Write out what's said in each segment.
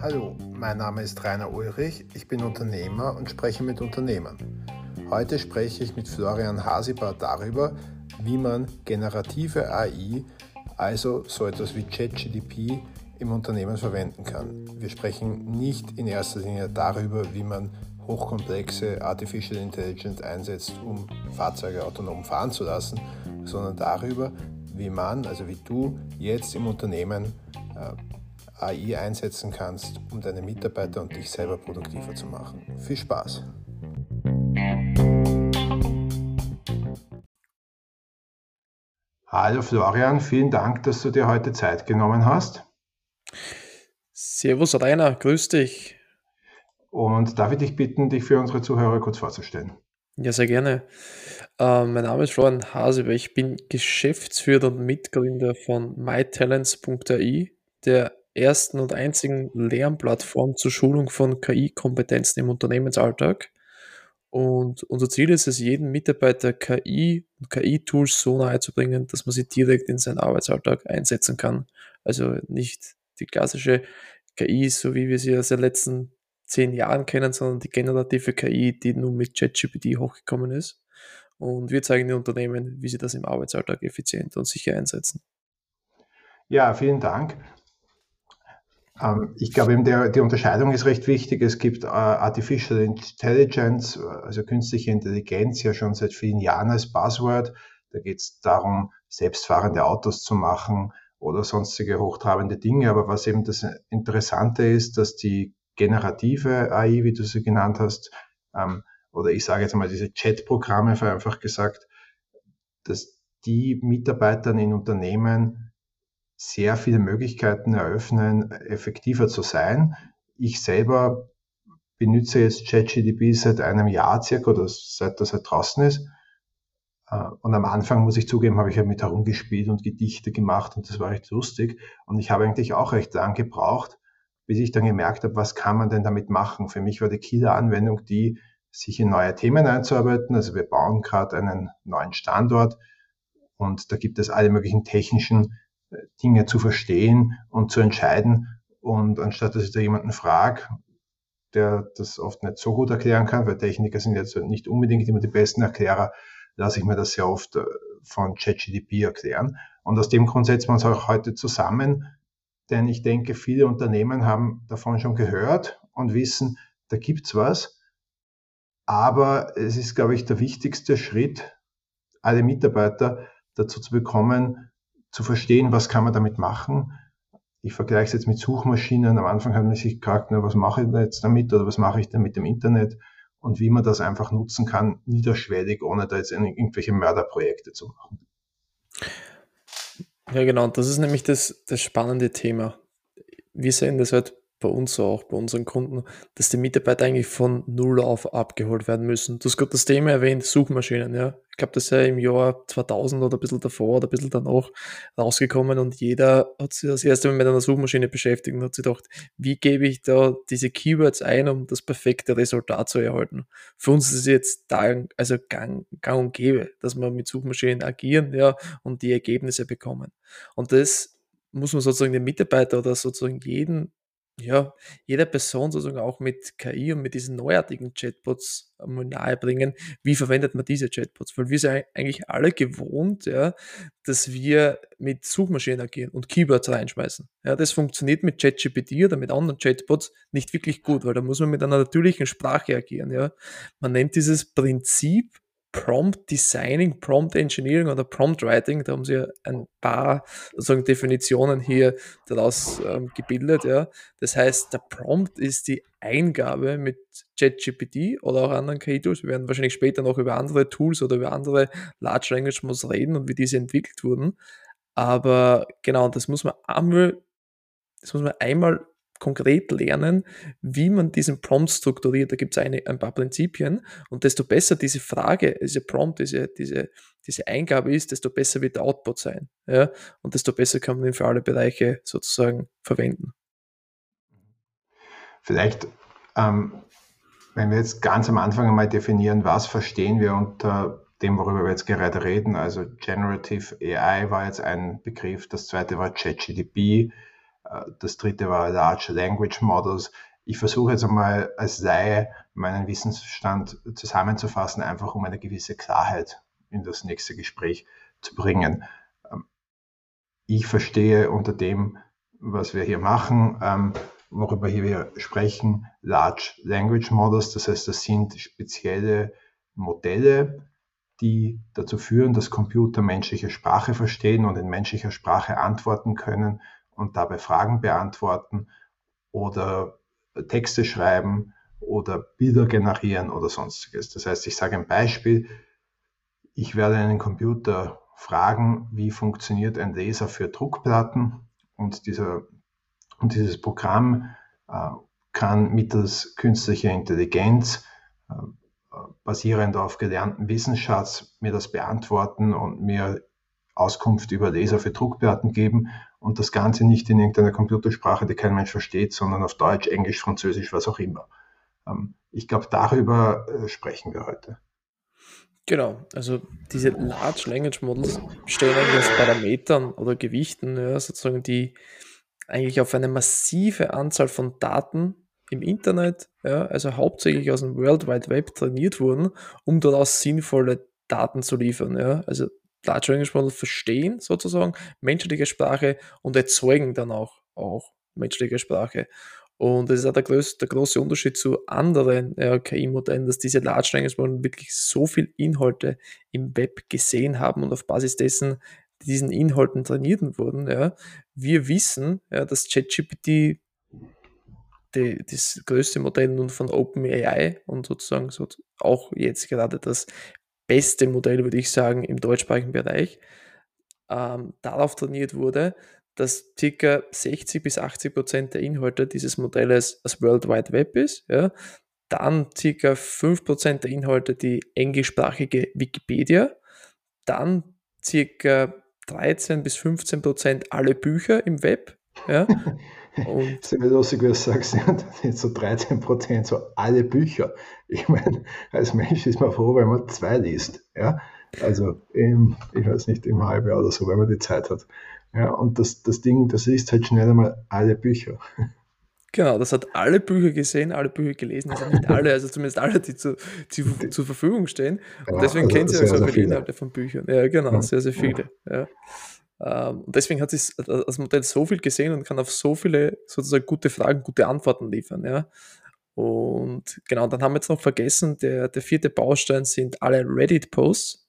Hallo, mein Name ist Rainer Ulrich, ich bin Unternehmer und spreche mit Unternehmern. Heute spreche ich mit Florian Hasibar darüber, wie man generative AI, also so etwas wie ChatGDP, im Unternehmen verwenden kann. Wir sprechen nicht in erster Linie darüber, wie man hochkomplexe Artificial Intelligence einsetzt, um Fahrzeuge autonom fahren zu lassen, sondern darüber, wie man, also wie du jetzt im Unternehmen äh, AI einsetzen kannst, um deine Mitarbeiter und dich selber produktiver zu machen. Viel Spaß! Hallo Florian, vielen Dank, dass du dir heute Zeit genommen hast. Servus Rainer, grüß dich. Und darf ich dich bitten, dich für unsere Zuhörer kurz vorzustellen? Ja, sehr gerne. Äh, mein Name ist Florian Hasebe. Ich bin Geschäftsführer und Mitgründer von mytalents.ai, der ersten und einzigen Lernplattform zur Schulung von KI-Kompetenzen im Unternehmensalltag. Und unser Ziel ist es, jedem Mitarbeiter KI und KI-Tools so nahe zu bringen, dass man sie direkt in seinen Arbeitsalltag einsetzen kann. Also nicht die klassische KI, so wie wir sie aus den letzten zehn Jahren kennen, sondern die generative KI, die nun mit ChatGPT hochgekommen ist. Und wir zeigen den Unternehmen, wie sie das im Arbeitsalltag effizient und sicher einsetzen. Ja, vielen Dank. Ähm, ich glaube, eben der, die Unterscheidung ist recht wichtig. Es gibt äh, Artificial Intelligence, also künstliche Intelligenz, ja schon seit vielen Jahren als Buzzword. Da geht es darum, selbstfahrende Autos zu machen oder sonstige hochtrabende Dinge. Aber was eben das Interessante ist, dass die generative AI, wie du sie genannt hast, ähm, oder ich sage jetzt mal diese Chat-Programme, vereinfacht gesagt, dass die Mitarbeitern in Unternehmen sehr viele Möglichkeiten eröffnen, effektiver zu sein. Ich selber benutze jetzt ChatGDP seit einem Jahr circa oder seit das halt draußen ist. Äh, und am Anfang, muss ich zugeben, habe ich ja mit herumgespielt und Gedichte gemacht und das war recht lustig. Und ich habe eigentlich auch recht lang gebraucht, bis ich dann gemerkt habe, was kann man denn damit machen. Für mich war die Killer-Anwendung die, sich in neue Themen einzuarbeiten. Also wir bauen gerade einen neuen Standort und da gibt es alle möglichen technischen Dinge zu verstehen und zu entscheiden. Und anstatt dass ich da jemanden frage, der das oft nicht so gut erklären kann, weil Techniker sind jetzt nicht unbedingt immer die besten Erklärer, lasse ich mir das sehr oft äh, von ChatGDP erklären. Und aus dem Grund setzt man es auch heute zusammen, denn ich denke, viele Unternehmen haben davon schon gehört und wissen, da gibt's was. Aber es ist, glaube ich, der wichtigste Schritt, alle Mitarbeiter dazu zu bekommen, zu verstehen, was kann man damit machen. Ich vergleiche es jetzt mit Suchmaschinen. Am Anfang hat man sich gefragt, na, was mache ich jetzt damit oder was mache ich denn mit dem Internet und wie man das einfach nutzen kann, niederschwellig, ohne da jetzt irgendwelche Mörderprojekte zu machen. Ja, genau. Das ist nämlich das, das spannende Thema. Wir sehen das halt bei uns auch, bei unseren Kunden, dass die Mitarbeiter eigentlich von Null auf abgeholt werden müssen. Du hast gerade das Thema erwähnt, Suchmaschinen, ja. Ich glaube, das ist ja im Jahr 2000 oder ein bisschen davor oder ein bisschen danach rausgekommen und jeder hat sich das erste Mal mit einer Suchmaschine beschäftigt und hat sich gedacht, wie gebe ich da diese Keywords ein, um das perfekte Resultat zu erhalten. Für uns ist es jetzt da, also gang, gang und gäbe, dass wir mit Suchmaschinen agieren, ja, und die Ergebnisse bekommen. Und das muss man sozusagen den Mitarbeiter oder sozusagen jeden ja, jeder Person sozusagen auch mit KI und mit diesen neuartigen Chatbots einmal nahebringen, wie verwendet man diese Chatbots? Weil wir sind eigentlich alle gewohnt, ja, dass wir mit Suchmaschinen agieren und Keywords reinschmeißen. Ja, das funktioniert mit ChatGPT oder mit anderen Chatbots nicht wirklich gut, weil da muss man mit einer natürlichen Sprache agieren. Ja. Man nennt dieses Prinzip Prompt Designing, Prompt Engineering oder Prompt Writing, da haben sie ein paar sozusagen Definitionen hier daraus ähm, gebildet. Ja. Das heißt, der Prompt ist die Eingabe mit ChatGPT oder auch anderen KI-Tools. Wir werden wahrscheinlich später noch über andere Tools oder über andere Large Language Models reden und wie diese entwickelt wurden. Aber genau, das muss man einmal, das muss man einmal konkret lernen, wie man diesen Prompt strukturiert. Da gibt es ein paar Prinzipien und desto besser diese Frage, diese Prompt, diese, diese, diese Eingabe ist, desto besser wird der Output sein. Ja? Und desto besser kann man ihn für alle Bereiche sozusagen verwenden. Vielleicht, ähm, wenn wir jetzt ganz am Anfang einmal definieren, was verstehen wir unter dem, worüber wir jetzt gerade reden. Also Generative AI war jetzt ein Begriff, das zweite war ChatGDP, das dritte war Large Language Models. Ich versuche jetzt einmal als Laie meinen Wissensstand zusammenzufassen, einfach um eine gewisse Klarheit in das nächste Gespräch zu bringen. Ähm, ich verstehe unter dem, was wir hier machen, ähm, worüber hier wir sprechen, Large Language Models. Das heißt, das sind spezielle Modelle, die dazu führen, dass Computer menschliche Sprache verstehen und in menschlicher Sprache antworten können und dabei Fragen beantworten oder Texte schreiben oder Bilder generieren oder sonstiges. Das heißt, ich sage ein Beispiel, ich werde einen Computer fragen, wie funktioniert ein Laser für Druckplatten? Und, dieser, und dieses Programm äh, kann mittels künstlicher Intelligenz äh, basierend auf gelernten Wissensschatz mir das beantworten und mir Auskunft über Laser für Druckplatten geben und das Ganze nicht in irgendeiner Computersprache, die kein Mensch versteht, sondern auf Deutsch, Englisch, Französisch, was auch immer. Ähm, ich glaube, darüber äh, sprechen wir heute. Genau, also diese Large Language Models stehen eigentlich aus Parametern oder Gewichten, ja, sozusagen, die eigentlich auf eine massive Anzahl von Daten im Internet, ja, also hauptsächlich aus dem World Wide Web trainiert wurden, um daraus sinnvolle Daten zu liefern. Ja. Also Language Models verstehen sozusagen menschliche Sprache und erzeugen dann auch, auch menschliche Sprache. Und das ist auch der, größte, der große Unterschied zu anderen ja, KI-Modellen, dass diese Large Language Models wirklich so viel Inhalte im Web gesehen haben und auf Basis dessen diesen Inhalten trainiert wurden. Ja. Wir wissen, ja, dass ChatGPT das größte Modell nun von OpenAI und sozusagen so auch jetzt gerade das beste Modell, würde ich sagen, im deutschsprachigen Bereich, ähm, darauf trainiert wurde, dass ca. 60 bis 80 Prozent der Inhalte dieses Modells das World Wide Web ist. Ja. Dann ca. 5 Prozent der Inhalte die englischsprachige Wikipedia. Dann ca. 13 bis 15 Prozent alle Bücher im Web. Ja. Und das ist lustig, wie du sagst, ja, sind so 13 Prozent, so alle Bücher. Ich meine, als Mensch ist man froh, wenn man zwei liest. Ja? Also, im, ich weiß nicht, im Halbjahr oder so, wenn man die Zeit hat. Ja, und das, das Ding, das liest halt schnell einmal alle Bücher. Genau, das hat alle Bücher gesehen, alle Bücher gelesen, also nicht alle, also zumindest alle, die zu, zu, zur Verfügung stehen. Und ja, deswegen also kennt sie auch so viele Inhalte von Büchern. Ja, genau, ja. sehr, sehr viele. Ja. Ähm, und deswegen hat sich das Modell so viel gesehen und kann auf so viele sozusagen gute Fragen, gute Antworten liefern. Ja. Und genau, dann haben wir jetzt noch vergessen, der, der vierte Baustein sind alle Reddit-Posts.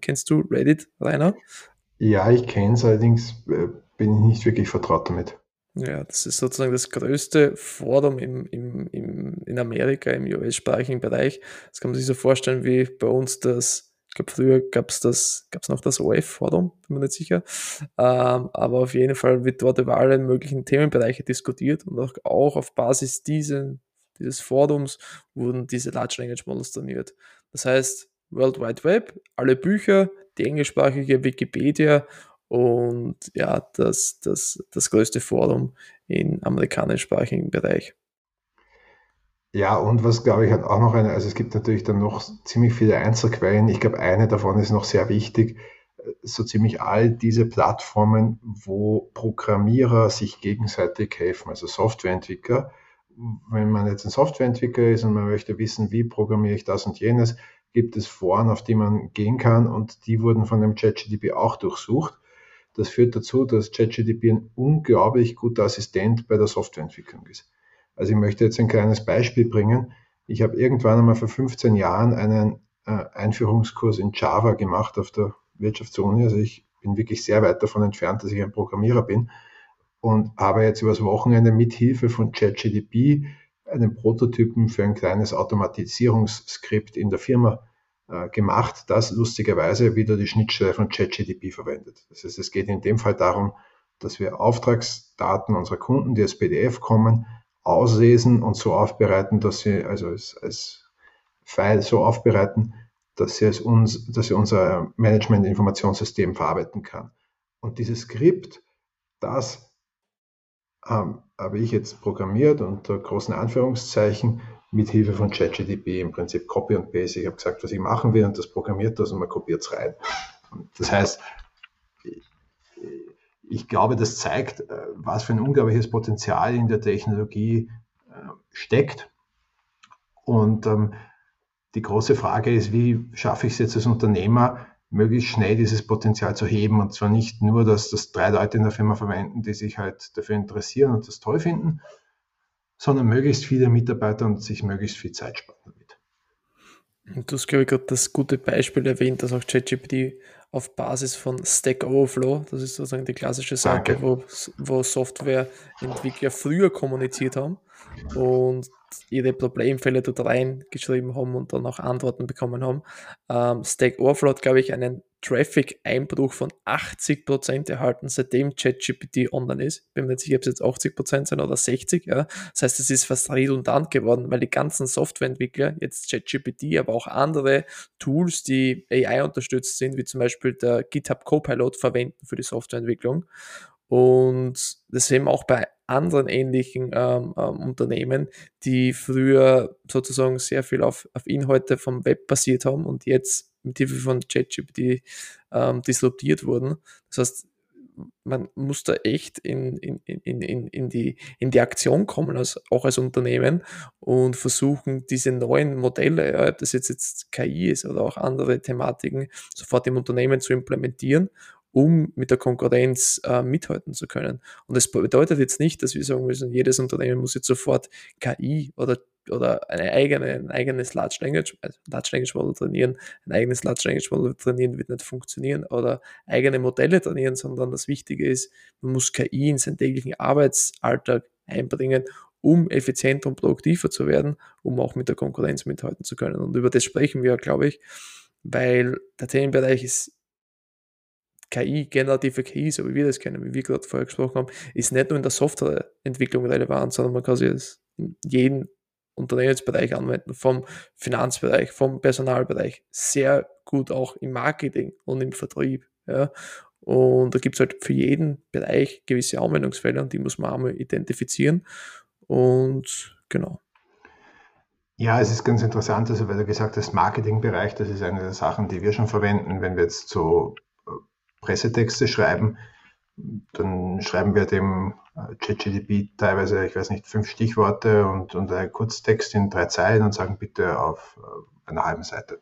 Kennst du Reddit, Rainer? Ja, ich kenne es, allerdings äh, bin ich nicht wirklich vertraut damit. Ja, das ist sozusagen das größte Forum im, im, im, in Amerika, im US-sprachigen Bereich. Das kann man sich so vorstellen wie bei uns das glaube, früher gab es das, gab es noch das OF-Forum, bin mir nicht sicher. Ähm, aber auf jeden Fall wird dort über alle möglichen Themenbereiche diskutiert und auch, auch auf Basis diesen, dieses Forums wurden diese Large Language Models trainiert. Das heißt, World Wide Web, alle Bücher, die englischsprachige Wikipedia und ja, das, das, das größte Forum im amerikanischsprachigen Bereich. Ja, und was glaube ich auch noch eine, also es gibt natürlich dann noch ziemlich viele Einzelquellen. Ich glaube, eine davon ist noch sehr wichtig. So ziemlich all diese Plattformen, wo Programmierer sich gegenseitig helfen, also Softwareentwickler. Wenn man jetzt ein Softwareentwickler ist und man möchte wissen, wie programmiere ich das und jenes, gibt es Foren, auf die man gehen kann und die wurden von dem ChatGDP auch durchsucht. Das führt dazu, dass ChatGDP ein unglaublich guter Assistent bei der Softwareentwicklung ist. Also ich möchte jetzt ein kleines Beispiel bringen. Ich habe irgendwann einmal vor 15 Jahren einen äh, Einführungskurs in Java gemacht auf der Wirtschaftsuni. Also ich bin wirklich sehr weit davon entfernt, dass ich ein Programmierer bin und habe jetzt übers Wochenende mit Hilfe von ChatGDP einen Prototypen für ein kleines Automatisierungsskript in der Firma äh, gemacht, das lustigerweise wieder die Schnittstelle von ChatGDP verwendet. Das heißt, es geht in dem Fall darum, dass wir Auftragsdaten unserer Kunden, die als PDF kommen, auslesen und so aufbereiten, dass sie, also als, als File so aufbereiten, dass sie, als uns, dass sie unser Management-Informationssystem verarbeiten kann. Und dieses Skript, das ähm, habe ich jetzt programmiert unter großen Anführungszeichen, mit Hilfe von ChatGDP im Prinzip Copy und Paste. Ich habe gesagt, was ich machen will und das programmiert das und man kopiert es rein. Das heißt, ich glaube, das zeigt, äh, was für ein unglaubliches Potenzial in der Technologie äh, steckt. Und ähm, die große Frage ist, wie schaffe ich es jetzt als Unternehmer, möglichst schnell dieses Potenzial zu heben. Und zwar nicht nur, dass das drei Leute in der Firma verwenden, die sich halt dafür interessieren und das toll finden, sondern möglichst viele Mitarbeiter und sich möglichst viel Zeit sparen damit. Du hast, glaube ich, gerade das gute Beispiel erwähnt, dass auch ChatGPT auf Basis von Stack Overflow, das ist sozusagen die klassische Sache, wo, wo Softwareentwickler früher kommuniziert haben und ihre Problemfälle dort reingeschrieben haben und dann auch Antworten bekommen haben. Ähm, Stack Overflow hat, glaube ich, einen Traffic-Einbruch von 80% erhalten, seitdem ChatGPT online ist. Bin mir nicht sicher, ob es jetzt 80% sind oder 60. Ja. Das heißt, es ist fast redundant geworden, weil die ganzen Softwareentwickler, jetzt ChatGPT, aber auch andere Tools, die AI unterstützt sind, wie zum Beispiel der GitHub Copilot, verwenden für die Softwareentwicklung. Und das sehen wir auch bei anderen ähnlichen ähm, ähm, Unternehmen, die früher sozusagen sehr viel auf, auf Inhalte vom Web basiert haben und jetzt mit Hilfe von ChatGPT ähm, disruptiert wurden. Das heißt, man muss da echt in, in, in, in, in, die, in die Aktion kommen, als, auch als Unternehmen und versuchen, diese neuen Modelle, ob das jetzt, jetzt KI ist oder auch andere Thematiken, sofort im Unternehmen zu implementieren um mit der Konkurrenz äh, mithalten zu können. Und das bedeutet jetzt nicht, dass wir sagen müssen, jedes Unternehmen muss jetzt sofort KI oder, oder eine eigene, ein eigenes Large Language, also Large Language Model trainieren. Ein eigenes Large Language Model trainieren wird nicht funktionieren oder eigene Modelle trainieren, sondern das Wichtige ist, man muss KI in seinen täglichen Arbeitsalltag einbringen, um effizienter und produktiver zu werden, um auch mit der Konkurrenz mithalten zu können. Und über das sprechen wir, glaube ich, weil der Themenbereich ist KI, generative KI, so wie wir das kennen, wie wir gerade vorher gesprochen haben, ist nicht nur in der Softwareentwicklung relevant, sondern man kann es in jedem Unternehmensbereich anwenden, vom Finanzbereich, vom Personalbereich, sehr gut auch im Marketing und im Vertrieb. Ja. Und da gibt es halt für jeden Bereich gewisse Anwendungsfälle und die muss man einmal identifizieren. Und genau. Ja, es ist ganz interessant, also weil du gesagt hast, Marketingbereich, das ist eine der Sachen, die wir schon verwenden, wenn wir jetzt so Pressetexte schreiben, dann schreiben wir dem äh, ChatGDP teilweise, ich weiß nicht, fünf Stichworte und, und einen Kurztext in drei Zeilen und sagen bitte auf äh, einer halben Seite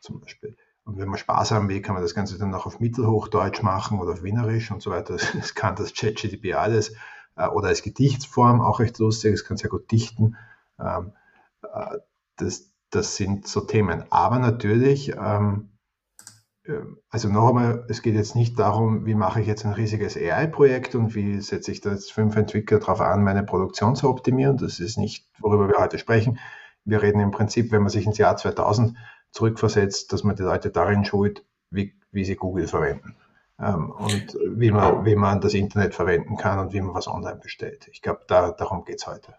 zum Beispiel. Und wenn man Spaß haben will, kann man das Ganze dann auch auf Mittelhochdeutsch machen oder auf Wienerisch und so weiter. Das kann das ChatGDP alles. Äh, oder als Gedichtsform, auch recht lustig, es kann sehr gut dichten. Ähm, das, das sind so Themen. Aber natürlich, ähm, also noch einmal, es geht jetzt nicht darum, wie mache ich jetzt ein riesiges AI-Projekt und wie setze ich da jetzt fünf Entwickler darauf an, meine Produktion zu optimieren. Das ist nicht, worüber wir heute sprechen. Wir reden im Prinzip, wenn man sich ins Jahr 2000 zurückversetzt, dass man die Leute darin schult, wie, wie sie Google verwenden ähm, und wie man, wie man das Internet verwenden kann und wie man was online bestellt. Ich glaube, da, darum geht es heute.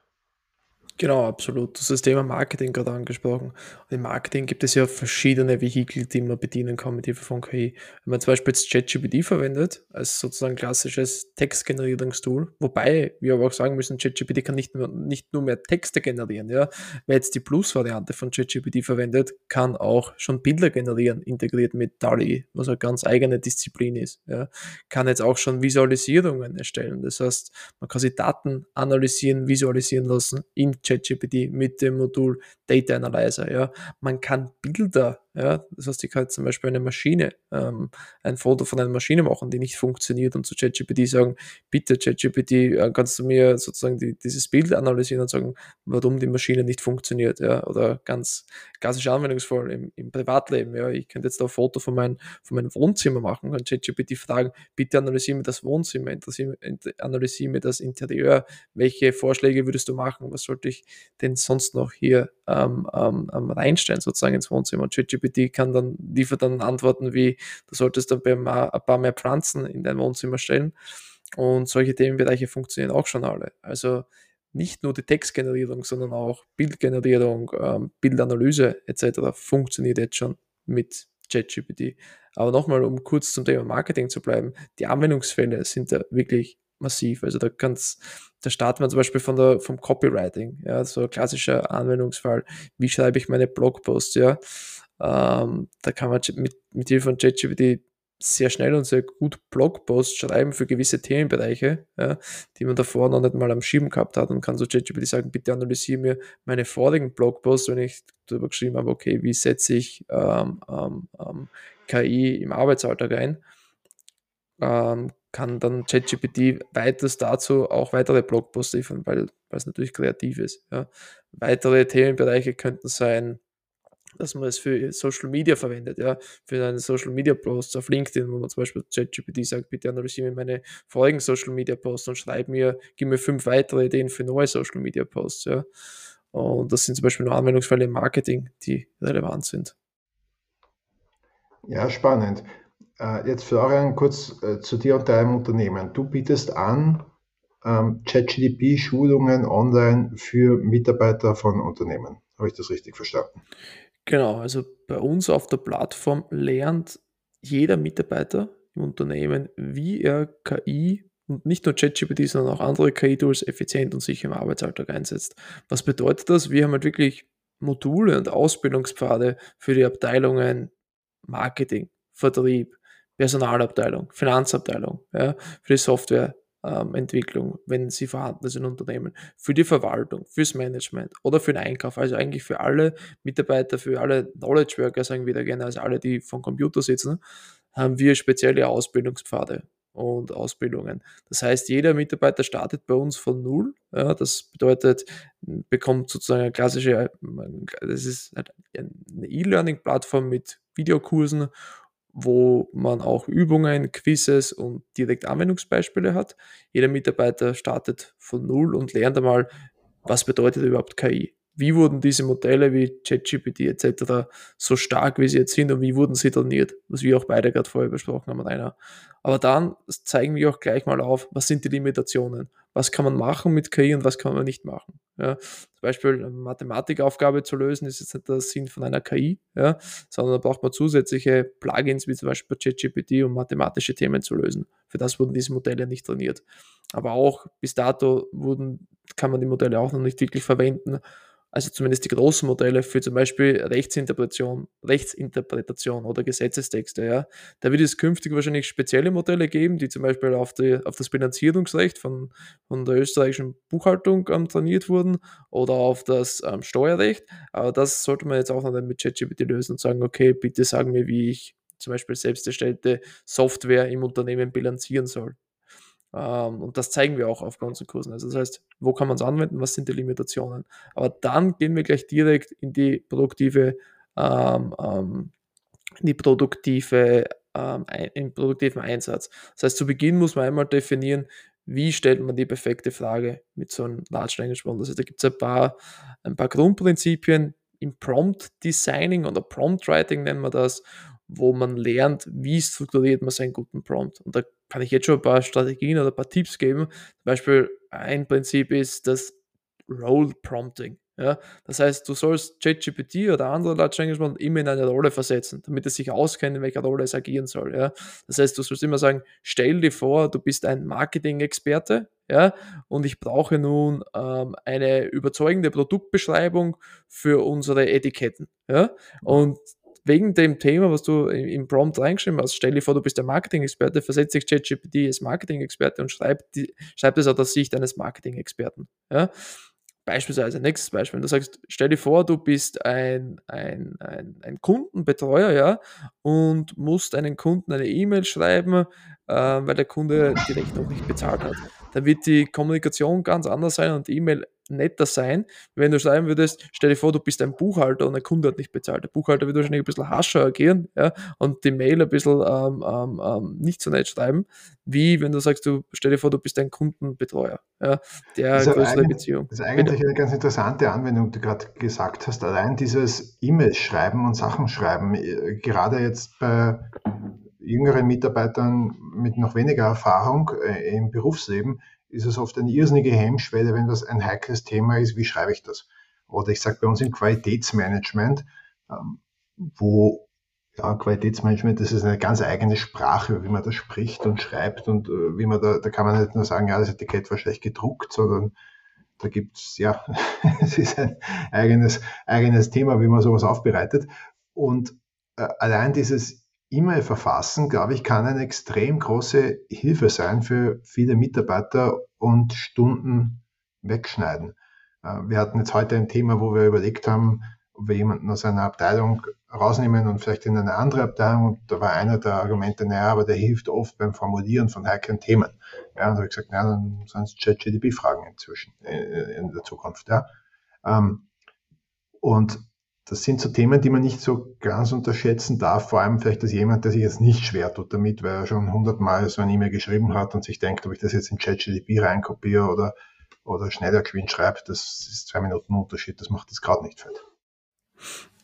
Genau, absolut. Du hast das Thema Marketing gerade angesprochen. Und im Marketing gibt es ja verschiedene Vehikel, die man bedienen kann mit Hilfe von KI. Wenn man zum Beispiel jetzt ChatGPT verwendet, als sozusagen klassisches Textgenerierungstool, wobei wir aber auch sagen müssen, ChatGPT kann nicht nur, nicht nur mehr Texte generieren. Ja? Wer jetzt die Plus-Variante von ChatGPT verwendet, kann auch schon Bilder generieren, integriert mit DALI, was eine ganz eigene Disziplin ist. Ja? Kann jetzt auch schon Visualisierungen erstellen. Das heißt, man kann sich Daten analysieren, visualisieren lassen in ChatGPT mit dem Modul Data Analyzer. Ja. Man kann Bilder ja, das heißt, ich kann zum Beispiel eine Maschine, ähm, ein Foto von einer Maschine machen, die nicht funktioniert und zu ChatGPT sagen, bitte ChatGPT, äh, kannst du mir sozusagen die, dieses Bild analysieren und sagen, warum die Maschine nicht funktioniert, ja, oder ganz klassischer Anwendungsfall im, im Privatleben, ja, ich könnte jetzt ein Foto von, mein, von meinem Wohnzimmer machen, kann ChatGPT fragen, bitte analysiere mir das Wohnzimmer, analysiere mir das Interieur, welche Vorschläge würdest du machen, was sollte ich denn sonst noch hier ähm, ähm, ähm reinstellen, sozusagen ins Wohnzimmer? Und ChatGPT ChatGPT kann dann, liefert dann Antworten wie, du solltest ein paar mehr Pflanzen in dein Wohnzimmer stellen. Und solche Themenbereiche funktionieren auch schon alle. Also nicht nur die Textgenerierung, sondern auch Bildgenerierung, ähm, Bildanalyse etc. funktioniert jetzt schon mit ChatGPT. Aber nochmal, um kurz zum Thema Marketing zu bleiben, die Anwendungsfälle sind da wirklich massiv. Also da kann's, da starten wir zum Beispiel von der, vom Copywriting, ja, so ein klassischer Anwendungsfall. Wie schreibe ich meine Blogposts, ja? Ähm, da kann man mit, mit Hilfe von ChatGPT sehr schnell und sehr gut Blogposts schreiben für gewisse Themenbereiche, ja, die man davor noch nicht mal am Schirm gehabt hat und kann so ChatGPT sagen, bitte analysiere mir meine vorigen Blogposts, wenn ich darüber geschrieben habe, okay, wie setze ich ähm, ähm, ähm KI im Arbeitsalltag ein, ähm, kann dann ChatGPT weiters dazu auch weitere Blogposts liefern, weil, weil es natürlich kreativ ist. Ja. Weitere Themenbereiche könnten sein, dass man es für Social Media verwendet, ja, für einen Social Media Post auf LinkedIn, wo man zum Beispiel ChatGPT sagt, bitte analysiere mir meine vorigen Social Media Posts und schreib mir, gib mir fünf weitere Ideen für neue Social Media Posts, ja. Und das sind zum Beispiel nur Anwendungsfälle im Marketing, die relevant sind. Ja, spannend. Äh, jetzt Florian, kurz äh, zu dir und deinem Unternehmen. Du bietest an ähm, ChatGDP-Schulungen online für Mitarbeiter von Unternehmen. Habe ich das richtig verstanden? Genau, also bei uns auf der Plattform lernt jeder Mitarbeiter im Unternehmen, wie er KI und nicht nur ChatGPT, sondern auch andere KI-Tools effizient und sicher im Arbeitsalltag einsetzt. Was bedeutet das? Wir haben halt wirklich Module und Ausbildungspfade für die Abteilungen Marketing, Vertrieb, Personalabteilung, Finanzabteilung, ja, für die Software, ähm, Entwicklung, wenn sie vorhanden ist in Unternehmen, für die Verwaltung, fürs Management oder für den Einkauf, also eigentlich für alle Mitarbeiter, für alle Knowledge Worker, sagen wir da gerne, also alle, die vom Computer sitzen, haben wir spezielle Ausbildungspfade und Ausbildungen. Das heißt, jeder Mitarbeiter startet bei uns von null. Ja, das bedeutet, bekommt sozusagen eine klassische, das ist eine E-Learning-Plattform mit Videokursen wo man auch Übungen, Quizzes und direkt Anwendungsbeispiele hat. Jeder Mitarbeiter startet von Null und lernt einmal, was bedeutet überhaupt KI. Wie wurden diese Modelle wie ChatGPT etc. so stark, wie sie jetzt sind und wie wurden sie trainiert, was wir auch beide gerade vorher besprochen haben, Rainer. Aber dann zeigen wir auch gleich mal auf, was sind die Limitationen, was kann man machen mit KI und was kann man nicht machen. Ja, zum Beispiel eine Mathematikaufgabe zu lösen, ist jetzt nicht der Sinn von einer KI, ja, sondern da braucht man zusätzliche Plugins wie zum Beispiel ChatGPT, um mathematische Themen zu lösen. Für das wurden diese Modelle nicht trainiert. Aber auch bis dato wurden, kann man die Modelle auch noch nicht wirklich verwenden, also zumindest die großen Modelle für zum Beispiel Rechtsinterpretation, Rechtsinterpretation oder Gesetzestexte, ja. Da wird es künftig wahrscheinlich spezielle Modelle geben, die zum Beispiel auf, die, auf das Bilanzierungsrecht von, von der österreichischen Buchhaltung ähm, trainiert wurden oder auf das ähm, Steuerrecht. Aber das sollte man jetzt auch noch mit ChatGPT lösen und sagen, okay, bitte sag mir, wie ich zum Beispiel selbst erstellte Software im Unternehmen bilanzieren soll. Ähm, und das zeigen wir auch auf bei unseren Kursen. Also das heißt, wo kann man es anwenden, was sind die Limitationen. Aber dann gehen wir gleich direkt in die produktive, ähm, ähm, in die produktive, ähm, in produktiven Einsatz. Das heißt, zu Beginn muss man einmal definieren, wie stellt man die perfekte Frage mit so einem Large Language Model. Also da gibt es ein paar, ein paar Grundprinzipien im Prompt Designing oder Prompt Writing nennen wir das, wo man lernt, wie strukturiert man seinen guten Prompt. Und da kann ich jetzt schon ein paar Strategien oder ein paar Tipps geben. Zum Beispiel ein Prinzip ist das Role Prompting. Ja, das heißt, du sollst ChatGPT oder andere Large Language Model immer in eine Rolle versetzen, damit es sich auskennt, in welcher Rolle es agieren soll. Ja. Das heißt, du sollst immer sagen, stell dir vor, du bist ein Marketing-Experte ja, und ich brauche nun ähm, eine überzeugende Produktbeschreibung für unsere Etiketten. Ja. Und wegen dem Thema, was du im Prompt reingeschrieben hast, stell dir vor, du bist der Marketing-Experte, versetzt sich ChatGPT als Marketing-Experte und schreibt, die, schreibt es aus der Sicht eines Marketing-Experten. Ja? Beispielsweise, nächstes Beispiel, du sagst, stell dir vor, du bist ein, ein, ein, ein Kundenbetreuer, ja, und musst einen Kunden eine E-Mail schreiben, äh, weil der Kunde die Rechnung nicht bezahlt hat. Dann wird die Kommunikation ganz anders sein und die E-Mail netter sein, wenn du schreiben würdest, stell dir vor, du bist ein Buchhalter und ein Kunde hat nicht bezahlt. Der Buchhalter wird wahrscheinlich ein bisschen harscher agieren ja, und die Mail ein bisschen ähm, ähm, ähm, nicht so nett schreiben, wie wenn du sagst, du stell dir vor, du bist ein Kundenbetreuer, ja, der das größere Beziehung. Das ist eigentlich Bitte? eine ganz interessante Anwendung, die du gerade gesagt hast. Allein dieses E-Mails schreiben und Sachen schreiben, äh, gerade jetzt bei jüngeren Mitarbeitern mit noch weniger Erfahrung äh, im Berufsleben, ist es oft eine irrsinnige Hemmschwelle, wenn das ein heikles Thema ist, wie schreibe ich das? Oder ich sage bei uns im Qualitätsmanagement, ähm, wo ja, Qualitätsmanagement, das ist eine ganz eigene Sprache, wie man das spricht und schreibt und äh, wie man da, da kann man nicht nur sagen, ja, das Etikett war schlecht gedruckt, sondern da gibt's ja, es ist ein eigenes, eigenes Thema, wie man sowas aufbereitet. Und äh, allein dieses E-Mail verfassen, glaube ich, kann eine extrem große Hilfe sein für viele Mitarbeiter und Stunden wegschneiden. Äh, wir hatten jetzt heute ein Thema, wo wir überlegt haben, ob wir jemanden aus einer Abteilung rausnehmen und vielleicht in eine andere Abteilung. Und da war einer der Argumente, naja, aber der hilft oft beim Formulieren von heiklen Themen. Ja, und da habe ich gesagt, naja, dann sollen es ChatGDP fragen inzwischen, äh, in der Zukunft. Ja. Ähm, und das sind so Themen, die man nicht so ganz unterschätzen darf, vor allem vielleicht als jemand, der sich jetzt nicht schwer tut damit, weil er schon hundertmal so ein E-Mail geschrieben hat und sich denkt, ob ich das jetzt in ChatGDP reinkopiere oder, oder schneller geschwind schreibe, das ist zwei Minuten Unterschied, das macht das gerade nicht fett.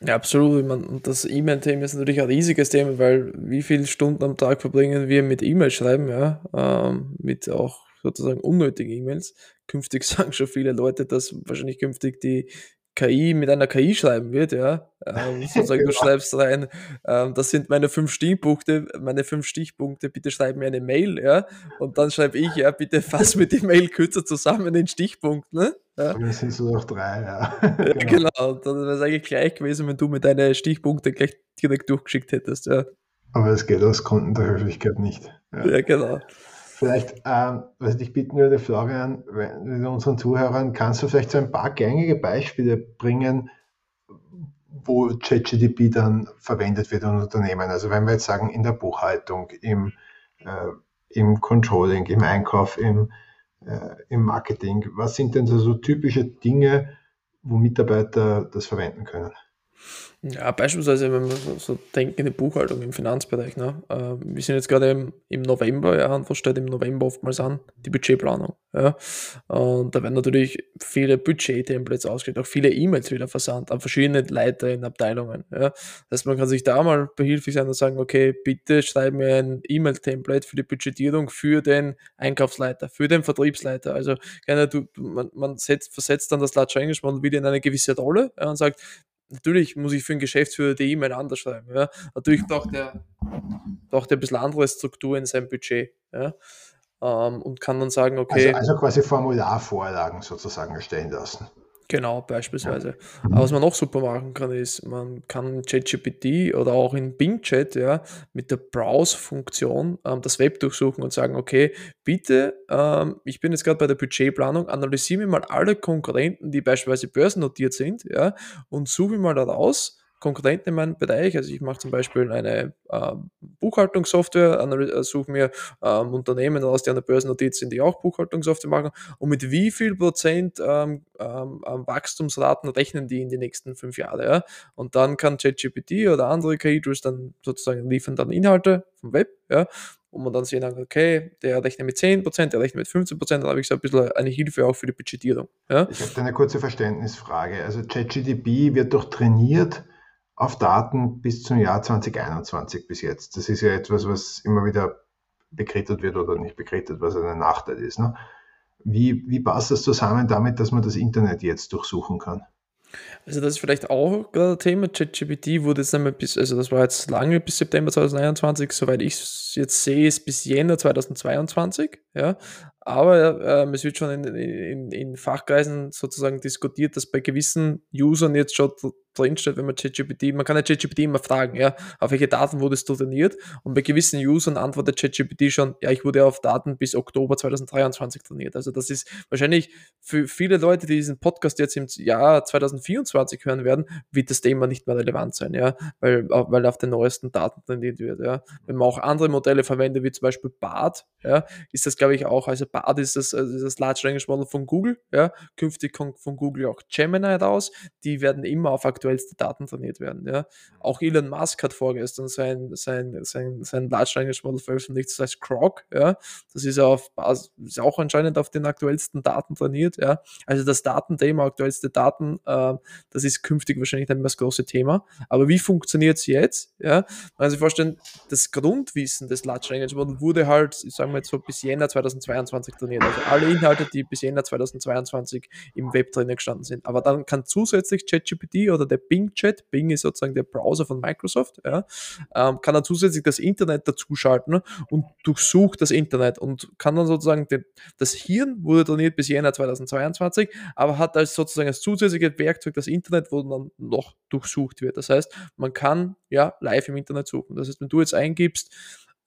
Ja, absolut. und das E-Mail-Thema ist natürlich ein riesiges Thema, weil wie viele Stunden am Tag verbringen wir mit E-Mail schreiben, ja, ähm, mit auch sozusagen unnötigen E-Mails. Künftig sagen schon viele Leute, dass wahrscheinlich künftig die KI mit einer KI schreiben wird, ja. Ähm, sozusagen, du schreibst rein, ähm, das sind meine fünf Stichpunkte, meine fünf Stichpunkte, bitte schreib mir eine Mail, ja. Und dann schreibe ich, ja, bitte fass mir die Mail kürzer zusammen in Stichpunkten, ne? Ja. Und sind so noch drei, ja. ja genau. genau. Dann wäre es eigentlich gleich gewesen, wenn du mir deine Stichpunkte gleich direkt durchgeschickt hättest, ja. Aber es geht aus Gründen der Höflichkeit nicht. Ja, ja genau. Vielleicht, ähm, was ich dich bitten würde, Florian, mit unseren Zuhörern, kannst du vielleicht so ein paar gängige Beispiele bringen, wo ChatGDP dann verwendet wird in Unternehmen? Also wenn wir jetzt sagen, in der Buchhaltung, im, äh, im Controlling, im Einkauf, im, äh, im Marketing, was sind denn so, so typische Dinge, wo Mitarbeiter das verwenden können? Ja, beispielsweise, wenn wir so denken in die Buchhaltung im Finanzbereich. Ne? Äh, wir sind jetzt gerade im, im November, ja, und was steht im November oftmals an? Die Budgetplanung. Ja? Und da werden natürlich viele Budget-Templates ausgestellt, auch viele E-Mails wieder versandt an verschiedene Leiter in Abteilungen. Ja? Das heißt, man kann sich da mal behilflich sein und sagen, okay, bitte schreib mir ein E-Mail-Template für die Budgetierung für den Einkaufsleiter, für den Vertriebsleiter. Also gerne, du, man, man setzt, versetzt dann das English Model wieder in eine gewisse Rolle ja, und sagt, natürlich muss ich für einen Geschäftsführer die E-Mail anders schreiben. Ja. Natürlich braucht er, braucht er ein bisschen andere Struktur in seinem Budget. Ja. Ähm, und kann dann sagen, okay. Also, also quasi Formularvorlagen sozusagen erstellen lassen. Genau, beispielsweise. Aber was man auch super machen kann, ist, man kann ChatGPT oder auch in Bing Chat ja, mit der Browse-Funktion ähm, das Web durchsuchen und sagen, okay, bitte, ähm, ich bin jetzt gerade bei der Budgetplanung, analysiere mir mal alle Konkurrenten, die beispielsweise börsennotiert sind, ja, und suche mal daraus, Konkurrenten in meinem Bereich. Also ich mache zum Beispiel eine äh, Buchhaltungssoftware, äh, suche mir ähm, Unternehmen aus, die an der Börsennotiz sind, die auch Buchhaltungssoftware machen und mit wie viel Prozent ähm, ähm, Wachstumsraten rechnen die in die nächsten fünf Jahre. Ja? Und dann kann ChatGPT oder andere KI-Tools dann sozusagen liefern dann Inhalte vom Web, ja, wo man dann sehen kann, okay, der rechnet mit 10%, der rechnet mit 15%, dann habe ich so ein bisschen eine Hilfe auch für die Budgetierung. Ja? Ich habe eine kurze Verständnisfrage. Also ChatGDP wird doch trainiert auf Daten bis zum Jahr 2021 bis jetzt. Das ist ja etwas, was immer wieder bekräftigt wird oder nicht bekräftigt, was ein Nachteil ist. Ne? Wie, wie passt das zusammen damit, dass man das Internet jetzt durchsuchen kann? Also das ist vielleicht auch gerade Thema. ChatGPT wurde jetzt einmal bis, also das war jetzt lange bis September 2021, soweit ich es jetzt sehe, ist bis Jänner 2022, ja. Aber äh, es wird schon in, in, in Fachkreisen sozusagen diskutiert, dass bei gewissen Usern jetzt schon drinsteht, wenn man ChatGPT, man kann ja ChatGPT immer fragen, ja, auf welche Daten wurdest du trainiert? Und bei gewissen Usern antwortet ChatGPT schon, ja, ich wurde auf Daten bis Oktober 2023 trainiert. Also das ist wahrscheinlich für viele Leute, die diesen Podcast jetzt im Jahr 2024 hören werden, wird das Thema nicht mehr relevant sein, ja, weil, weil auf den neuesten Daten trainiert wird, ja. Wenn man auch andere Modelle verwendet, wie zum Beispiel BART, ja, ist das, glaube ich, auch, also BART ist das, also das Large Language Model von Google, ja, künftig kommt von Google auch Gemini raus, die werden immer auf aktuellste Daten trainiert werden. Ja. Auch Elon Musk hat vorgestern sein, sein, sein, sein Large Language Model veröffentlicht, das heißt Grok. Ja. Das ist, auf ist auch anscheinend auf den aktuellsten Daten trainiert. Ja. Also das Datenthema, aktuellste Daten, äh, das ist künftig wahrscheinlich dann das große Thema. Aber wie funktioniert es jetzt? Ja. Man kann sich vorstellen, das Grundwissen des Large Language Model wurde halt, ich sage mal jetzt so bis Jänner 2022 2022 trainiert. Also alle Inhalte, die bis Jänner 2022 im Web drinnen gestanden sind. Aber dann kann zusätzlich ChatGPT oder der Bing-Chat, Bing ist sozusagen der Browser von Microsoft, ja, ähm, kann dann zusätzlich das Internet dazuschalten und durchsucht das Internet und kann dann sozusagen, den, das Hirn wurde trainiert bis Jänner 2022, aber hat als sozusagen als zusätzliches Werkzeug das Internet, wo dann noch durchsucht wird. Das heißt, man kann ja live im Internet suchen. Das heißt, wenn du jetzt eingibst,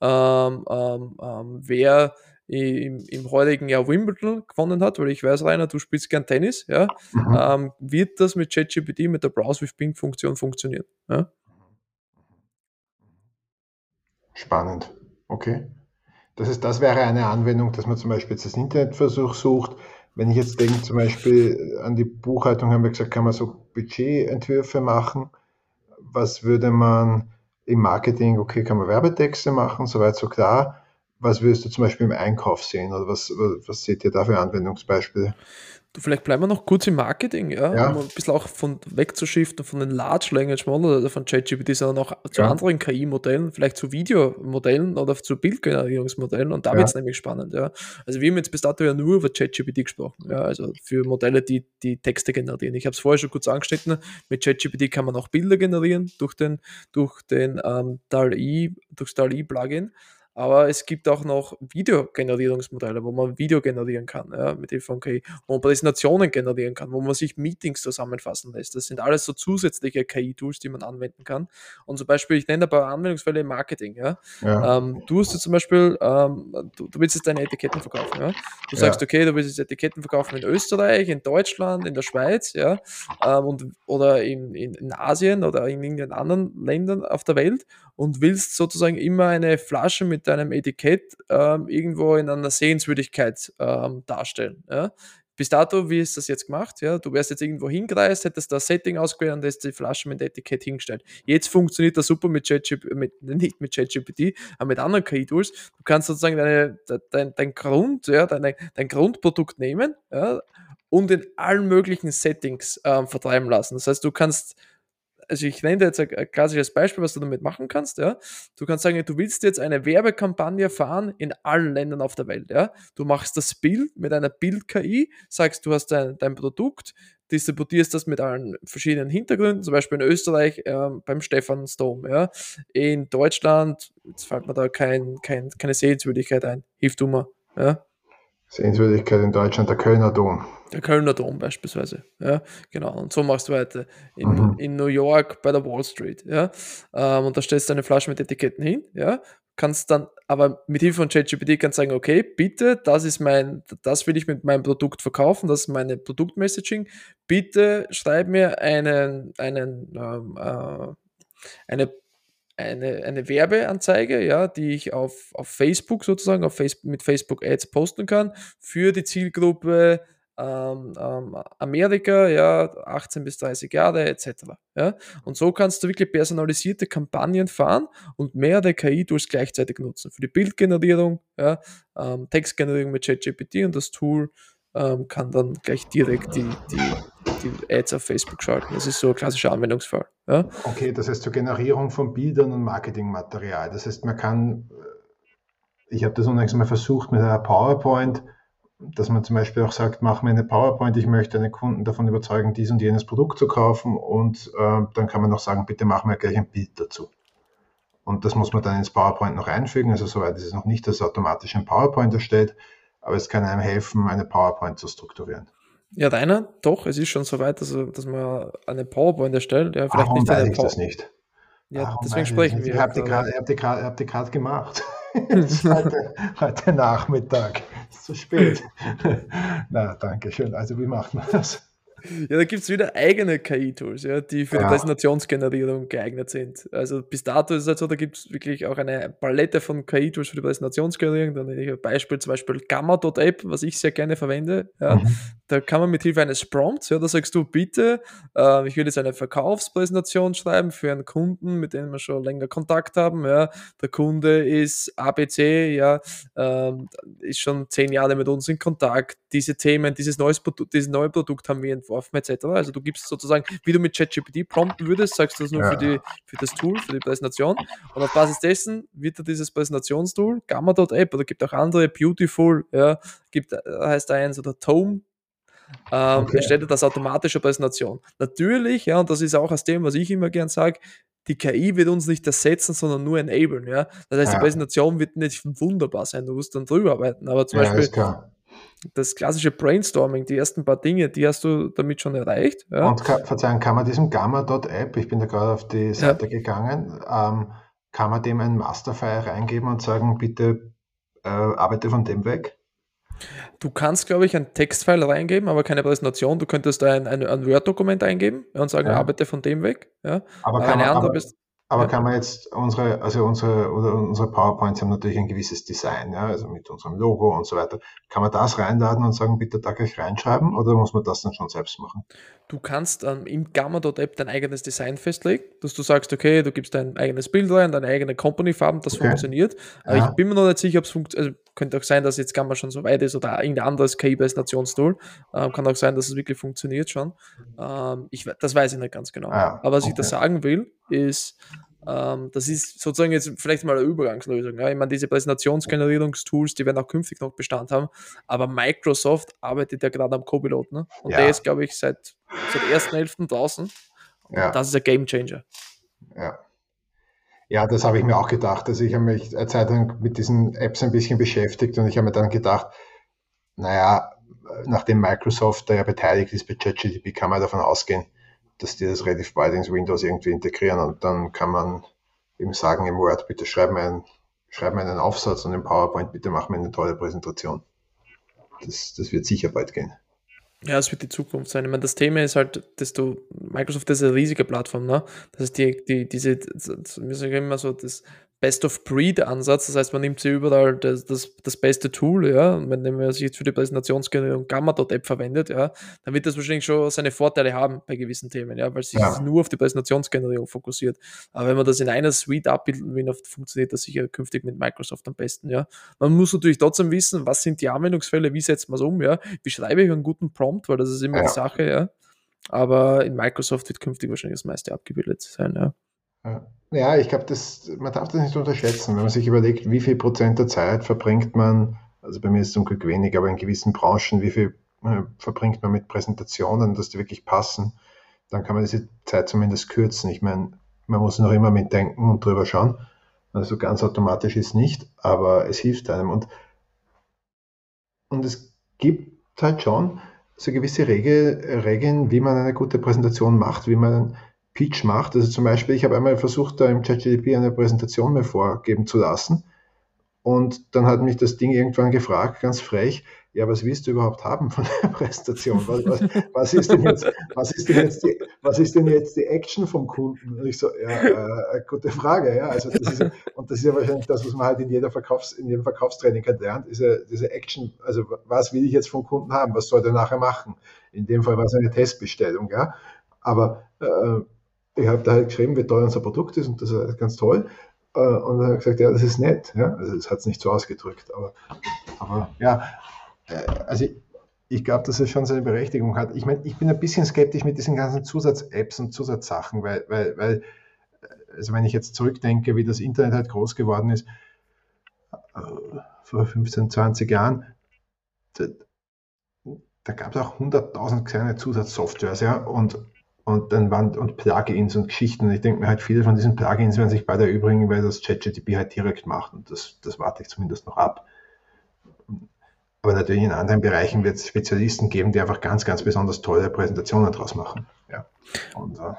ähm, ähm, ähm, wer im, im heutigen Jahr Wimbledon gewonnen hat, weil ich weiß, Rainer, du spielst gern Tennis, ja, mhm. ähm, wird das mit ChatGPT, mit der Browse with Bing-Funktion funktionieren. Ja? Spannend. Okay. Das ist, das wäre eine Anwendung, dass man zum Beispiel jetzt das Internetversuch sucht. Wenn ich jetzt denke, zum Beispiel an die Buchhaltung, haben wir gesagt, kann man so Budgetentwürfe machen. Was würde man im Marketing, okay, kann man Werbetexte machen, soweit so klar. Was würdest du zum Beispiel im Einkauf sehen oder was, was seht ihr da für Anwendungsbeispiele? Vielleicht bleiben wir noch kurz im Marketing, ja, ja. um ein bisschen auch von wegzuschiften von den Large Language Models oder von ChatGPT, sondern auch zu ja. anderen KI-Modellen, vielleicht zu Videomodellen oder zu Bildgenerierungsmodellen und da ja. wird es nämlich spannend, ja. Also wir haben jetzt bis dato ja nur über ChatGPT gesprochen, ja, also für Modelle, die die Texte generieren. Ich habe es vorher schon kurz angeschnitten, mit ChatGPT kann man auch Bilder generieren durch den, durch den ähm, DAL-E, durchs DAL-E-Plugin. Aber es gibt auch noch Videogenerierungsmodelle, wo man Video generieren kann ja, mit Hilfe von KI, wo man Präsentationen generieren kann, wo man sich Meetings zusammenfassen lässt. Das sind alles so zusätzliche KI-Tools, die man anwenden kann. Und zum Beispiel, ich nenne ein paar Anwendungsfälle im Marketing. Ja. ja. Ähm, du hast jetzt zum Beispiel, ähm, du, du, willst jetzt deine Etiketten verkaufen. Ja. Du sagst, okay, du willst jetzt Etiketten verkaufen in Österreich, in Deutschland, in der Schweiz, ja, ähm, und, oder in, in, in Asien oder in irgendeinen anderen Ländern auf der Welt und willst sozusagen immer eine Flasche mit deinem Etikett ähm, irgendwo in einer Sehenswürdigkeit ähm, darstellen. Ja? Bis dato, wie ist das jetzt gemacht? Ja, du wärst jetzt irgendwo hingereist, hättest da Setting ausgewählt und hast die Flasche mit Etikett hingestellt. Jetzt funktioniert das super mit ChatGPT, nicht mit ChatGPT, aber mit anderen KI-Tools. Du kannst sozusagen deine, dein, dein Grund, ja, deine, dein Grundprodukt nehmen ja, und in allen möglichen Settings ähm, vertreiben lassen. Das heißt, du kannst also ich nenne dir jetzt ein, klassisches Beispiel, was du damit machen kannst, ja. Du kannst sagen, du willst jetzt eine Werbekampagne fahren in allen Ländern auf der Welt, ja. Du machst das Bild mit einer Bild-KI, sagst, du hast dein, dein Produkt, distributierst das mit allen verschiedenen Hintergründen, zum Beispiel in Österreich äh, beim Stephansdom, ja. In Deutschland, jetzt fällt mir da kein, kein, keine Sehenswürdigkeit ein, hilf du mir, ja. Sehenswürdigkeit in Deutschland, der Kölner Dom. Der Kölner Dom beispielsweise. Ja, genau. Und so machst du weiter. In, mhm. in New York bei der Wall Street. Ja. Ähm, und da stellst du eine Flasche mit Etiketten hin. Ja. Kannst dann, aber mit Hilfe von ChatGPT kannst du sagen, okay, bitte, das ist mein, das will ich mit meinem Produkt verkaufen, das ist meine Produktmessaging. Bitte schreib mir einen, einen, ähm, äh, eine eine, eine Werbeanzeige, ja, die ich auf, auf Facebook sozusagen, auf Facebook, mit Facebook Ads posten kann für die Zielgruppe ähm, ähm, Amerika, ja, 18 bis 30 Jahre etc. Ja? Und so kannst du wirklich personalisierte Kampagnen fahren und mehrere KI-Tools gleichzeitig nutzen. Für die Bildgenerierung, ja, ähm, Textgenerierung mit ChatGPT und das Tool ähm, kann dann gleich direkt die, die, die Ads auf Facebook schalten. Das ist so ein klassischer Anwendungsfall. Ja? Okay, das heißt zur Generierung von Bildern und Marketingmaterial. Das heißt, man kann, ich habe das unlängst mal versucht mit einer PowerPoint, dass man zum Beispiel auch sagt, mach mir eine PowerPoint, ich möchte einen Kunden davon überzeugen, dies und jenes Produkt zu kaufen und äh, dann kann man noch sagen, bitte mach mir gleich ein Bild dazu. Und das muss man dann ins PowerPoint noch einfügen, also soweit ist es noch nicht, dass automatisch ein PowerPoint erstellt, aber es kann einem helfen, eine PowerPoint zu strukturieren. Ja, deiner, doch, es ist schon so weit, dass, dass man eine PowerPoint erstellt. Ja, vielleicht Warum nicht weiß ich das nicht? Ja, Warum deswegen sprechen wir. Ich habe die gerade gemacht. heute, heute Nachmittag. Ist zu spät. Na, danke schön. Also, wie macht man das? Ja, da gibt es wieder eigene KI-Tools, ja, die für ja. die Präsentationsgenerierung geeignet sind. Also bis dato ist es halt so, da gibt es wirklich auch eine Palette von KI-Tools für die Präsentationsgenerierung. Dann nenne ich ein Beispiel, zum Beispiel Gamma.app, was ich sehr gerne verwende. Ja. Mhm. Da kann man mit Hilfe eines Prompts, ja, da sagst du, bitte, äh, ich will jetzt eine Verkaufspräsentation schreiben für einen Kunden, mit dem wir schon länger Kontakt haben. Ja. Der Kunde ist ABC, ja, äh, ist schon zehn Jahre mit uns in Kontakt. Diese Themen, dieses, neues Produkt, dieses neue Produkt haben wir entworfen etc. Also du gibst sozusagen, wie du mit ChatGPT prompten würdest, sagst du das nur ja. für, die, für das Tool, für die Präsentation und auf Basis dessen wird dir dieses Präsentationstool, Gamma.app oder gibt auch andere, Beautiful, ja, gibt, äh, heißt eins oder Tome, ähm, okay. erstellt das automatische Präsentation. Natürlich, ja, und das ist auch das Thema, was ich immer gern sage, die KI wird uns nicht ersetzen, sondern nur enablen, ja. Das heißt, ja. die Präsentation wird nicht wunderbar sein, du musst dann drüber arbeiten, aber zum ja, Beispiel das klassische Brainstorming, die ersten paar Dinge, die hast du damit schon erreicht. Ja. Und kann, verzeihen, kann man diesem Gamma.app, ich bin da gerade auf die Seite ja. gegangen, ähm, kann man dem ein Masterfile reingeben und sagen, bitte äh, arbeite von dem weg? Du kannst, glaube ich, ein Textfile reingeben, aber keine Präsentation. Du könntest ein, ein, ein Word-Dokument eingeben und sagen, ja. arbeite von dem weg. Ja. Aber, kann man, aber, aber ja. kann man jetzt unsere, also unsere, oder unsere PowerPoints haben natürlich ein gewisses Design, ja, also mit unserem Logo und so weiter. Kann man das reinladen und sagen, bitte da gleich reinschreiben oder muss man das dann schon selbst machen? Du kannst ähm, im Gamma.app dein eigenes Design festlegen, dass du sagst, okay, du gibst dein eigenes Bild rein, deine eigene Company-Farben, das okay. funktioniert. Aber ja. ich bin mir noch nicht sicher, ob es funktioniert. Also könnte auch sein, dass jetzt Gamma schon so weit ist oder irgendein anderes KI-Präsentationstool. Ähm, kann auch sein, dass es wirklich funktioniert schon. Ähm, ich, das weiß ich nicht ganz genau. Ja, Aber was okay. ich da sagen will, ist, ähm, das ist sozusagen jetzt vielleicht mal eine Übergangslösung. Ja? Ich meine, diese Präsentationsgenerierungstools, die werden auch künftig noch Bestand haben, aber Microsoft arbeitet ja gerade am Copilot. Ne? Und ja. der ist, glaube ich, seit, seit 1.11. draußen. Ja. Das ist ein Game Changer. Ja. Ja, das habe ich mir auch gedacht. Also ich habe mich eine Zeit lang mit diesen Apps ein bisschen beschäftigt und ich habe mir dann gedacht, naja, nachdem Microsoft da ja beteiligt ist bei ChatGPT, kann man davon ausgehen, dass die das relativ bald ins Windows irgendwie integrieren und dann kann man eben sagen im Word, bitte schreib mir einen, schreib mir einen Aufsatz und im PowerPoint, bitte mach mir eine tolle Präsentation. Das, das wird sicher bald gehen. Ja, es wird die Zukunft sein. Ich meine, das Thema ist halt, dass du, Microsoft ist eine riesige Plattform, ne? Das ist die, die, diese, wir sagen immer so, das Best-of-Breed-Ansatz. Das heißt, man nimmt sie überall das, das, das beste Tool, ja. Und wenn man sich jetzt für die Präsentationsgenerierung Gamma.app verwendet, ja, dann wird das wahrscheinlich schon seine Vorteile haben bei gewissen Themen, ja, weil sich ja. nur auf die Präsentationsgenerierung fokussiert. Aber wenn man das in einer Suite abbilden will, funktioniert das sicher künftig mit Microsoft am besten, ja. Man muss natürlich trotzdem wissen, was sind die Anwendungsfälle, wie setzt man es um, ja. Wie schreibe ich einen guten Prompt, weil das ist immer ja. die Sache, ja. Aber in Microsoft wird künftig wahrscheinlich das meiste abgebildet sein, ja. Ja, ich glaube, man darf das nicht unterschätzen. Wenn man sich überlegt, wie viel Prozent der Zeit verbringt man, also bei mir ist es zum Glück wenig, aber in gewissen Branchen, wie viel äh, verbringt man mit Präsentationen, dass die wirklich passen, dann kann man diese Zeit zumindest kürzen. Ich meine, man muss noch immer mitdenken und drüber schauen. Also ganz automatisch ist nicht, aber es hilft einem. Und, und es gibt halt schon so gewisse Regel, Regeln, wie man eine gute Präsentation macht, wie man Pitch macht. Also zum Beispiel, ich habe einmal versucht, da im ChatGPT eine Präsentation mir vorgeben zu lassen. Und dann hat mich das Ding irgendwann gefragt, ganz frech, ja, was willst du überhaupt haben von der Präsentation? Was, was, was, ist, denn jetzt, was, ist, denn jetzt die, was ist denn jetzt die Action vom Kunden? Und ich so, ja, äh, gute Frage. Ja. Also das ist, und das ist ja wahrscheinlich das, was man halt in, jeder Verkaufs-, in jedem Verkaufstraining halt lernt, diese, diese Action, also was will ich jetzt vom Kunden haben? Was soll der nachher machen? In dem Fall war es eine Testbestellung. Ja. Aber äh, ich habe da halt geschrieben, wie toll unser Produkt ist und das ist ganz toll. Äh, und dann hat er gesagt, ja, das ist nett. Ja? Also es hat es nicht so ausgedrückt. Aber, aber ja, äh, also ich, ich glaube, dass es schon seine Berechtigung hat. Ich meine, ich bin ein bisschen skeptisch mit diesen ganzen Zusatz-Apps und Zusatzsachen, weil, weil, weil, also wenn ich jetzt zurückdenke, wie das Internet halt groß geworden ist, äh, vor 15, 20 Jahren, da, da gab es auch 100.000 kleine Zusatzsoftwares, ja, und und dann waren und Plugins und Geschichten. Und ich denke mir halt, viele von diesen Plugins werden sich beide erübrigen, weil das ChatGTP halt direkt macht. Und das, das warte ich zumindest noch ab. Aber natürlich in anderen Bereichen wird es Spezialisten geben, die einfach ganz, ganz besonders tolle Präsentationen draus machen. Ja. Und, äh,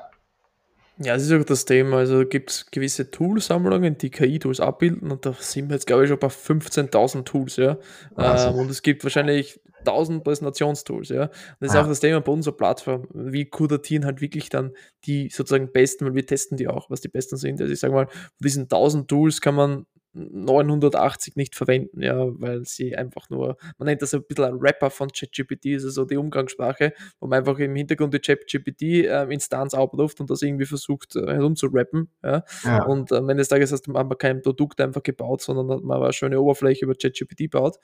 ja, das ist auch das Thema. Also gibt es gewisse Toolsammlungen, die KI-Tools abbilden und da sind wir jetzt, glaube ich, schon bei 15.000 Tools, ja. Ähm, und es gibt wahrscheinlich 1000 Präsentationstools, ja. Und das ist ah. auch das Thema bei unserer Plattform. Wie kuratieren halt wirklich dann die sozusagen besten, weil wir testen die auch, was die besten sind. Also ich sage mal, von diesen 1000 Tools kann man 980 nicht verwenden, ja, weil sie einfach nur, man nennt das ein bisschen ein Rapper von ChatGPT, ist also die Umgangssprache, wo man einfach im Hintergrund die ChatGPT-Instanz äh, aufruft und das irgendwie versucht äh, herumzurappen, ja. ja. Und am Ende des Tages hast man kein Produkt einfach gebaut, sondern hat man eine schöne Oberfläche über ChatGPT gebaut.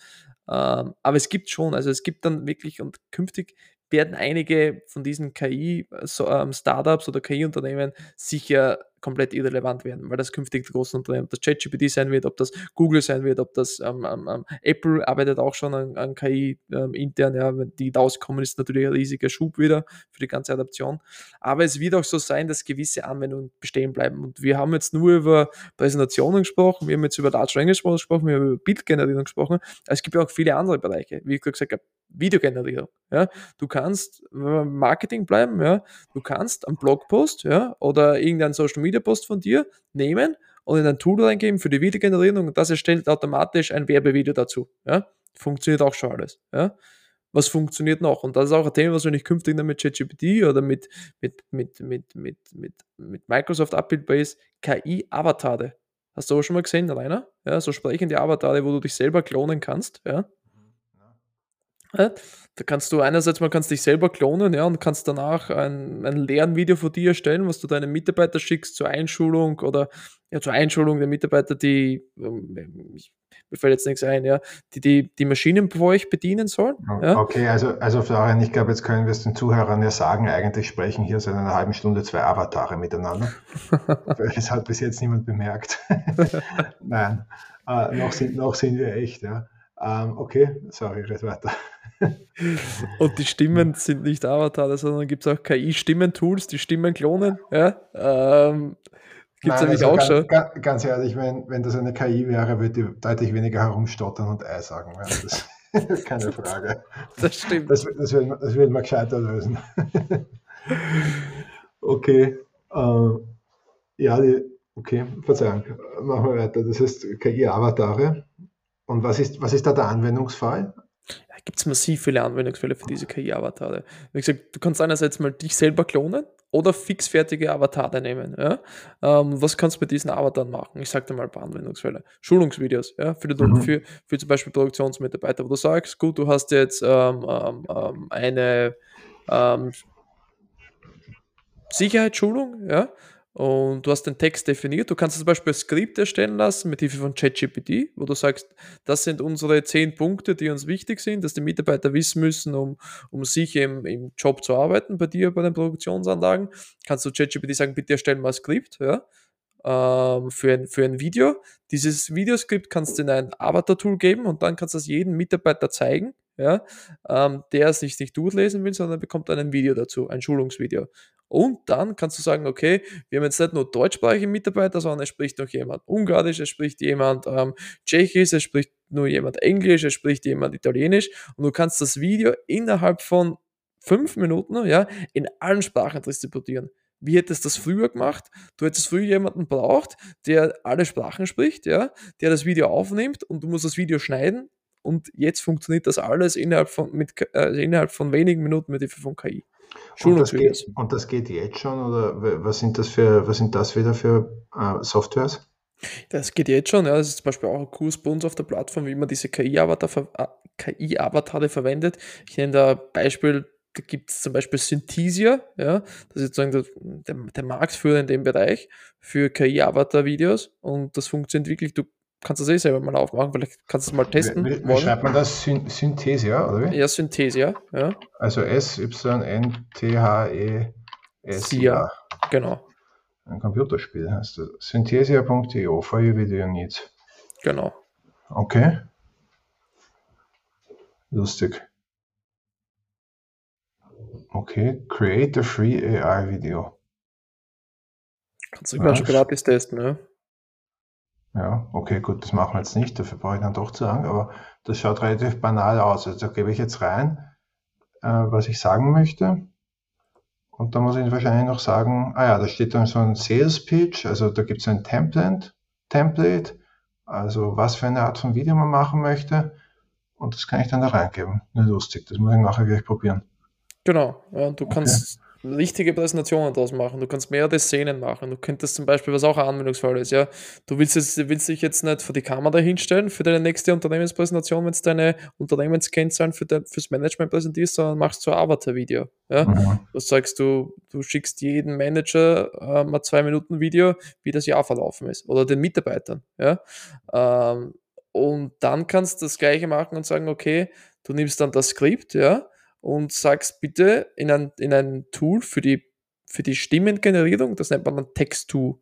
Ähm, aber es gibt schon, also es gibt dann wirklich und künftig werden einige von diesen KI-Startups ähm, oder KI-Unternehmen sicher komplett irrelevant werden, weil das künftig die großen Unternehmen, ob das ChatGPT sein wird, ob das Google sein wird, ob das ähm, ähm, Apple arbeitet auch schon an, an KI ähm, intern, ja, wenn die rauskommen, ist natürlich ein riesiger Schub wieder für die ganze Adaption. Aber es wird auch so sein, dass gewisse Anwendungen bestehen bleiben. Und wir haben jetzt nur über Präsentationen gesprochen, wir haben jetzt über Large Language gesprochen, wir haben über Bildgenerierung gesprochen. Es gibt ja auch viele andere Bereiche, wie ich gesagt habe, Videogenerierung. Ja. Du kannst Marketing bleiben, ja, du kannst einen Blogpost ja, oder irgendeinen Social Media Post von dir nehmen und in ein Tool reingeben für die Videogenerierung und das erstellt automatisch ein Werbevideo dazu. Ja. Funktioniert auch schon alles. Ja. Was funktioniert noch? Und das ist auch ein Thema, was wir nicht künftig mit ChatGPT oder mit, mit, mit, mit, mit, mit, mit Microsoft abbildbar ist, KI-Avatare. Hast du auch schon mal gesehen, Rainer? Ja, so sprechende Avatare, wo du dich selber klonen kannst. Ja. Da kannst du einerseits mal kannst dich selber klonen, ja, und kannst danach ein, ein Lernvideo von dir erstellen, was du deinen Mitarbeiter schickst zur Einschulung oder ja, zur Einschulung der Mitarbeiter, die, ähm, mir fällt jetzt nichts ein, ja, die, die die Maschinen bei euch bedienen sollen. Ja. Okay, also, also Florian, ich glaube, jetzt können wir es den Zuhörern ja sagen, eigentlich sprechen hier seit einer halben Stunde zwei Avatare miteinander. das hat bis jetzt niemand bemerkt. Nein, äh, noch, sind, noch sind wir echt, ja. Ähm, okay, sorry, red weiter. Und die Stimmen sind nicht Avatare, sondern gibt es auch KI-Stimmentools, die Stimmen klonen. Ja? Ähm, gibt es nämlich also auch ganz, schon. Ganz ehrlich, wenn, wenn das eine KI wäre, würde die deutlich weniger herumstottern und Ei sagen. Keine Frage. Das stimmt. Das, das, will, das will man gescheiter lösen. okay. Äh, ja, die, okay, Verzeihung. Machen wir weiter. Das heißt KI-Avatare. Und was ist, was ist da der Anwendungsfall? Ja, gibt es massiv viele Anwendungsfälle für diese KI-Avatare. Wie gesagt, du kannst einerseits mal dich selber klonen oder fixfertige Avatare nehmen. Ja? Ähm, was kannst du mit diesen Avataren machen? Ich sage dir mal ein paar Anwendungsfälle. Schulungsvideos, ja? für, die, mhm. für, für zum Beispiel Produktionsmitarbeiter, wo du sagst, gut, du hast jetzt ähm, ähm, ähm eine ähm, Sicherheitsschulung, ja, und du hast den Text definiert. Du kannst zum Beispiel ein Skript erstellen lassen mit Hilfe von ChatGPT, wo du sagst, das sind unsere zehn Punkte, die uns wichtig sind, dass die Mitarbeiter wissen müssen, um, um sich im, im Job zu arbeiten bei dir, bei den Produktionsanlagen. Kannst du ChatGPT sagen, bitte erstellen mal ein Skript, ja, ähm, für, ein, für ein Video. Dieses Videoskript kannst du in ein Avatar-Tool geben und dann kannst du das jedem Mitarbeiter zeigen, ja, ähm, der es nicht, durchlesen will, sondern bekommt ein Video dazu, ein Schulungsvideo. Und dann kannst du sagen, okay, wir haben jetzt nicht nur deutschsprachige Mitarbeiter, sondern es spricht noch jemand Ungarisch, es spricht jemand ähm, Tschechisch, es spricht nur jemand Englisch, es spricht jemand Italienisch und du kannst das Video innerhalb von fünf Minuten ja, in allen Sprachen distributieren. Wie hättest du das früher gemacht? Du hättest früher jemanden braucht, der alle Sprachen spricht, ja, der das Video aufnimmt und du musst das Video schneiden und jetzt funktioniert das alles innerhalb von, mit, äh, innerhalb von wenigen Minuten mit Hilfe von KI. Und das, geht, und das geht jetzt schon oder was sind das für was sind das wieder für äh, Softwares? Das geht jetzt schon, ja. Das ist zum Beispiel auch ein Kurs bei uns auf der Plattform, wie man diese KI-Avatare äh, KI verwendet. Ich nenne da Beispiel, da gibt es zum Beispiel Synthesia, ja, das ist sozusagen der, der, der Marktführer in dem Bereich für KI-Avatar-Videos und das funktioniert wirklich, du kannst du das eh selber mal aufmachen, vielleicht kannst du es mal testen. Wie, wie schreibt man das? Syn Synthesia, oder wie? Ja, Synthesia, ja. Also S-Y-N-T-H-E-S-I-A. Genau. Ein Computerspiel heißt das. Synthesia.io, for your video needs. Genau. Okay. Lustig. Okay, create a free AI video. Kannst du nice. gratis testen, ja. Ja, okay, gut, das machen wir jetzt nicht, dafür brauche ich dann doch zu lang, aber das schaut relativ banal aus. Also da gebe ich jetzt rein, äh, was ich sagen möchte. Und da muss ich wahrscheinlich noch sagen, ah ja, da steht dann so ein Sales Pitch, also da gibt es ein Template, Template, also was für eine Art von Video man machen möchte. Und das kann ich dann da reingeben. Nicht lustig, das muss ich nachher gleich probieren. Genau, ja, du kannst richtige Präsentationen daraus machen. Du kannst mehrere Szenen machen. Du könntest zum Beispiel, was auch ein Anwendungsfall ist, ja, du willst, jetzt, willst dich jetzt nicht vor die Kamera hinstellen für deine nächste Unternehmenspräsentation, wenn es deine Unternehmenskennzahlen für de, fürs Management präsentierst, sondern machst so ein Avatar-Video. Ja? Mhm. Das sagst du, du schickst jedem Manager äh, mal zwei Minuten Video, wie das Jahr verlaufen ist. Oder den Mitarbeitern. Ja? Ähm, und dann kannst du das gleiche machen und sagen, okay, du nimmst dann das Skript, ja, und sagst bitte in ein, in ein Tool für die, für die Stimmengenerierung, das nennt man dann Text-to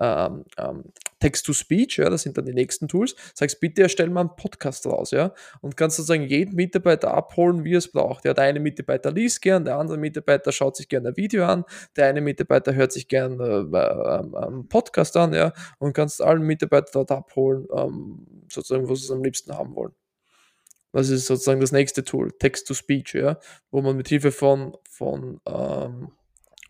ähm, ähm, Text-to-Speech, ja, das sind dann die nächsten Tools, sagst bitte erstell mal einen Podcast raus, ja, und kannst sozusagen jeden Mitarbeiter abholen, wie er es braucht. Ja, der eine Mitarbeiter liest gern, der andere Mitarbeiter schaut sich gerne ein Video an, der eine Mitarbeiter hört sich gern äh, äh, einen Podcast an, ja, und kannst allen Mitarbeiter dort abholen, ähm, sozusagen, wo sie es am liebsten haben wollen. Das ist sozusagen das nächste Tool, Text-to-Speech, ja, wo man mit Hilfe von, von, ähm,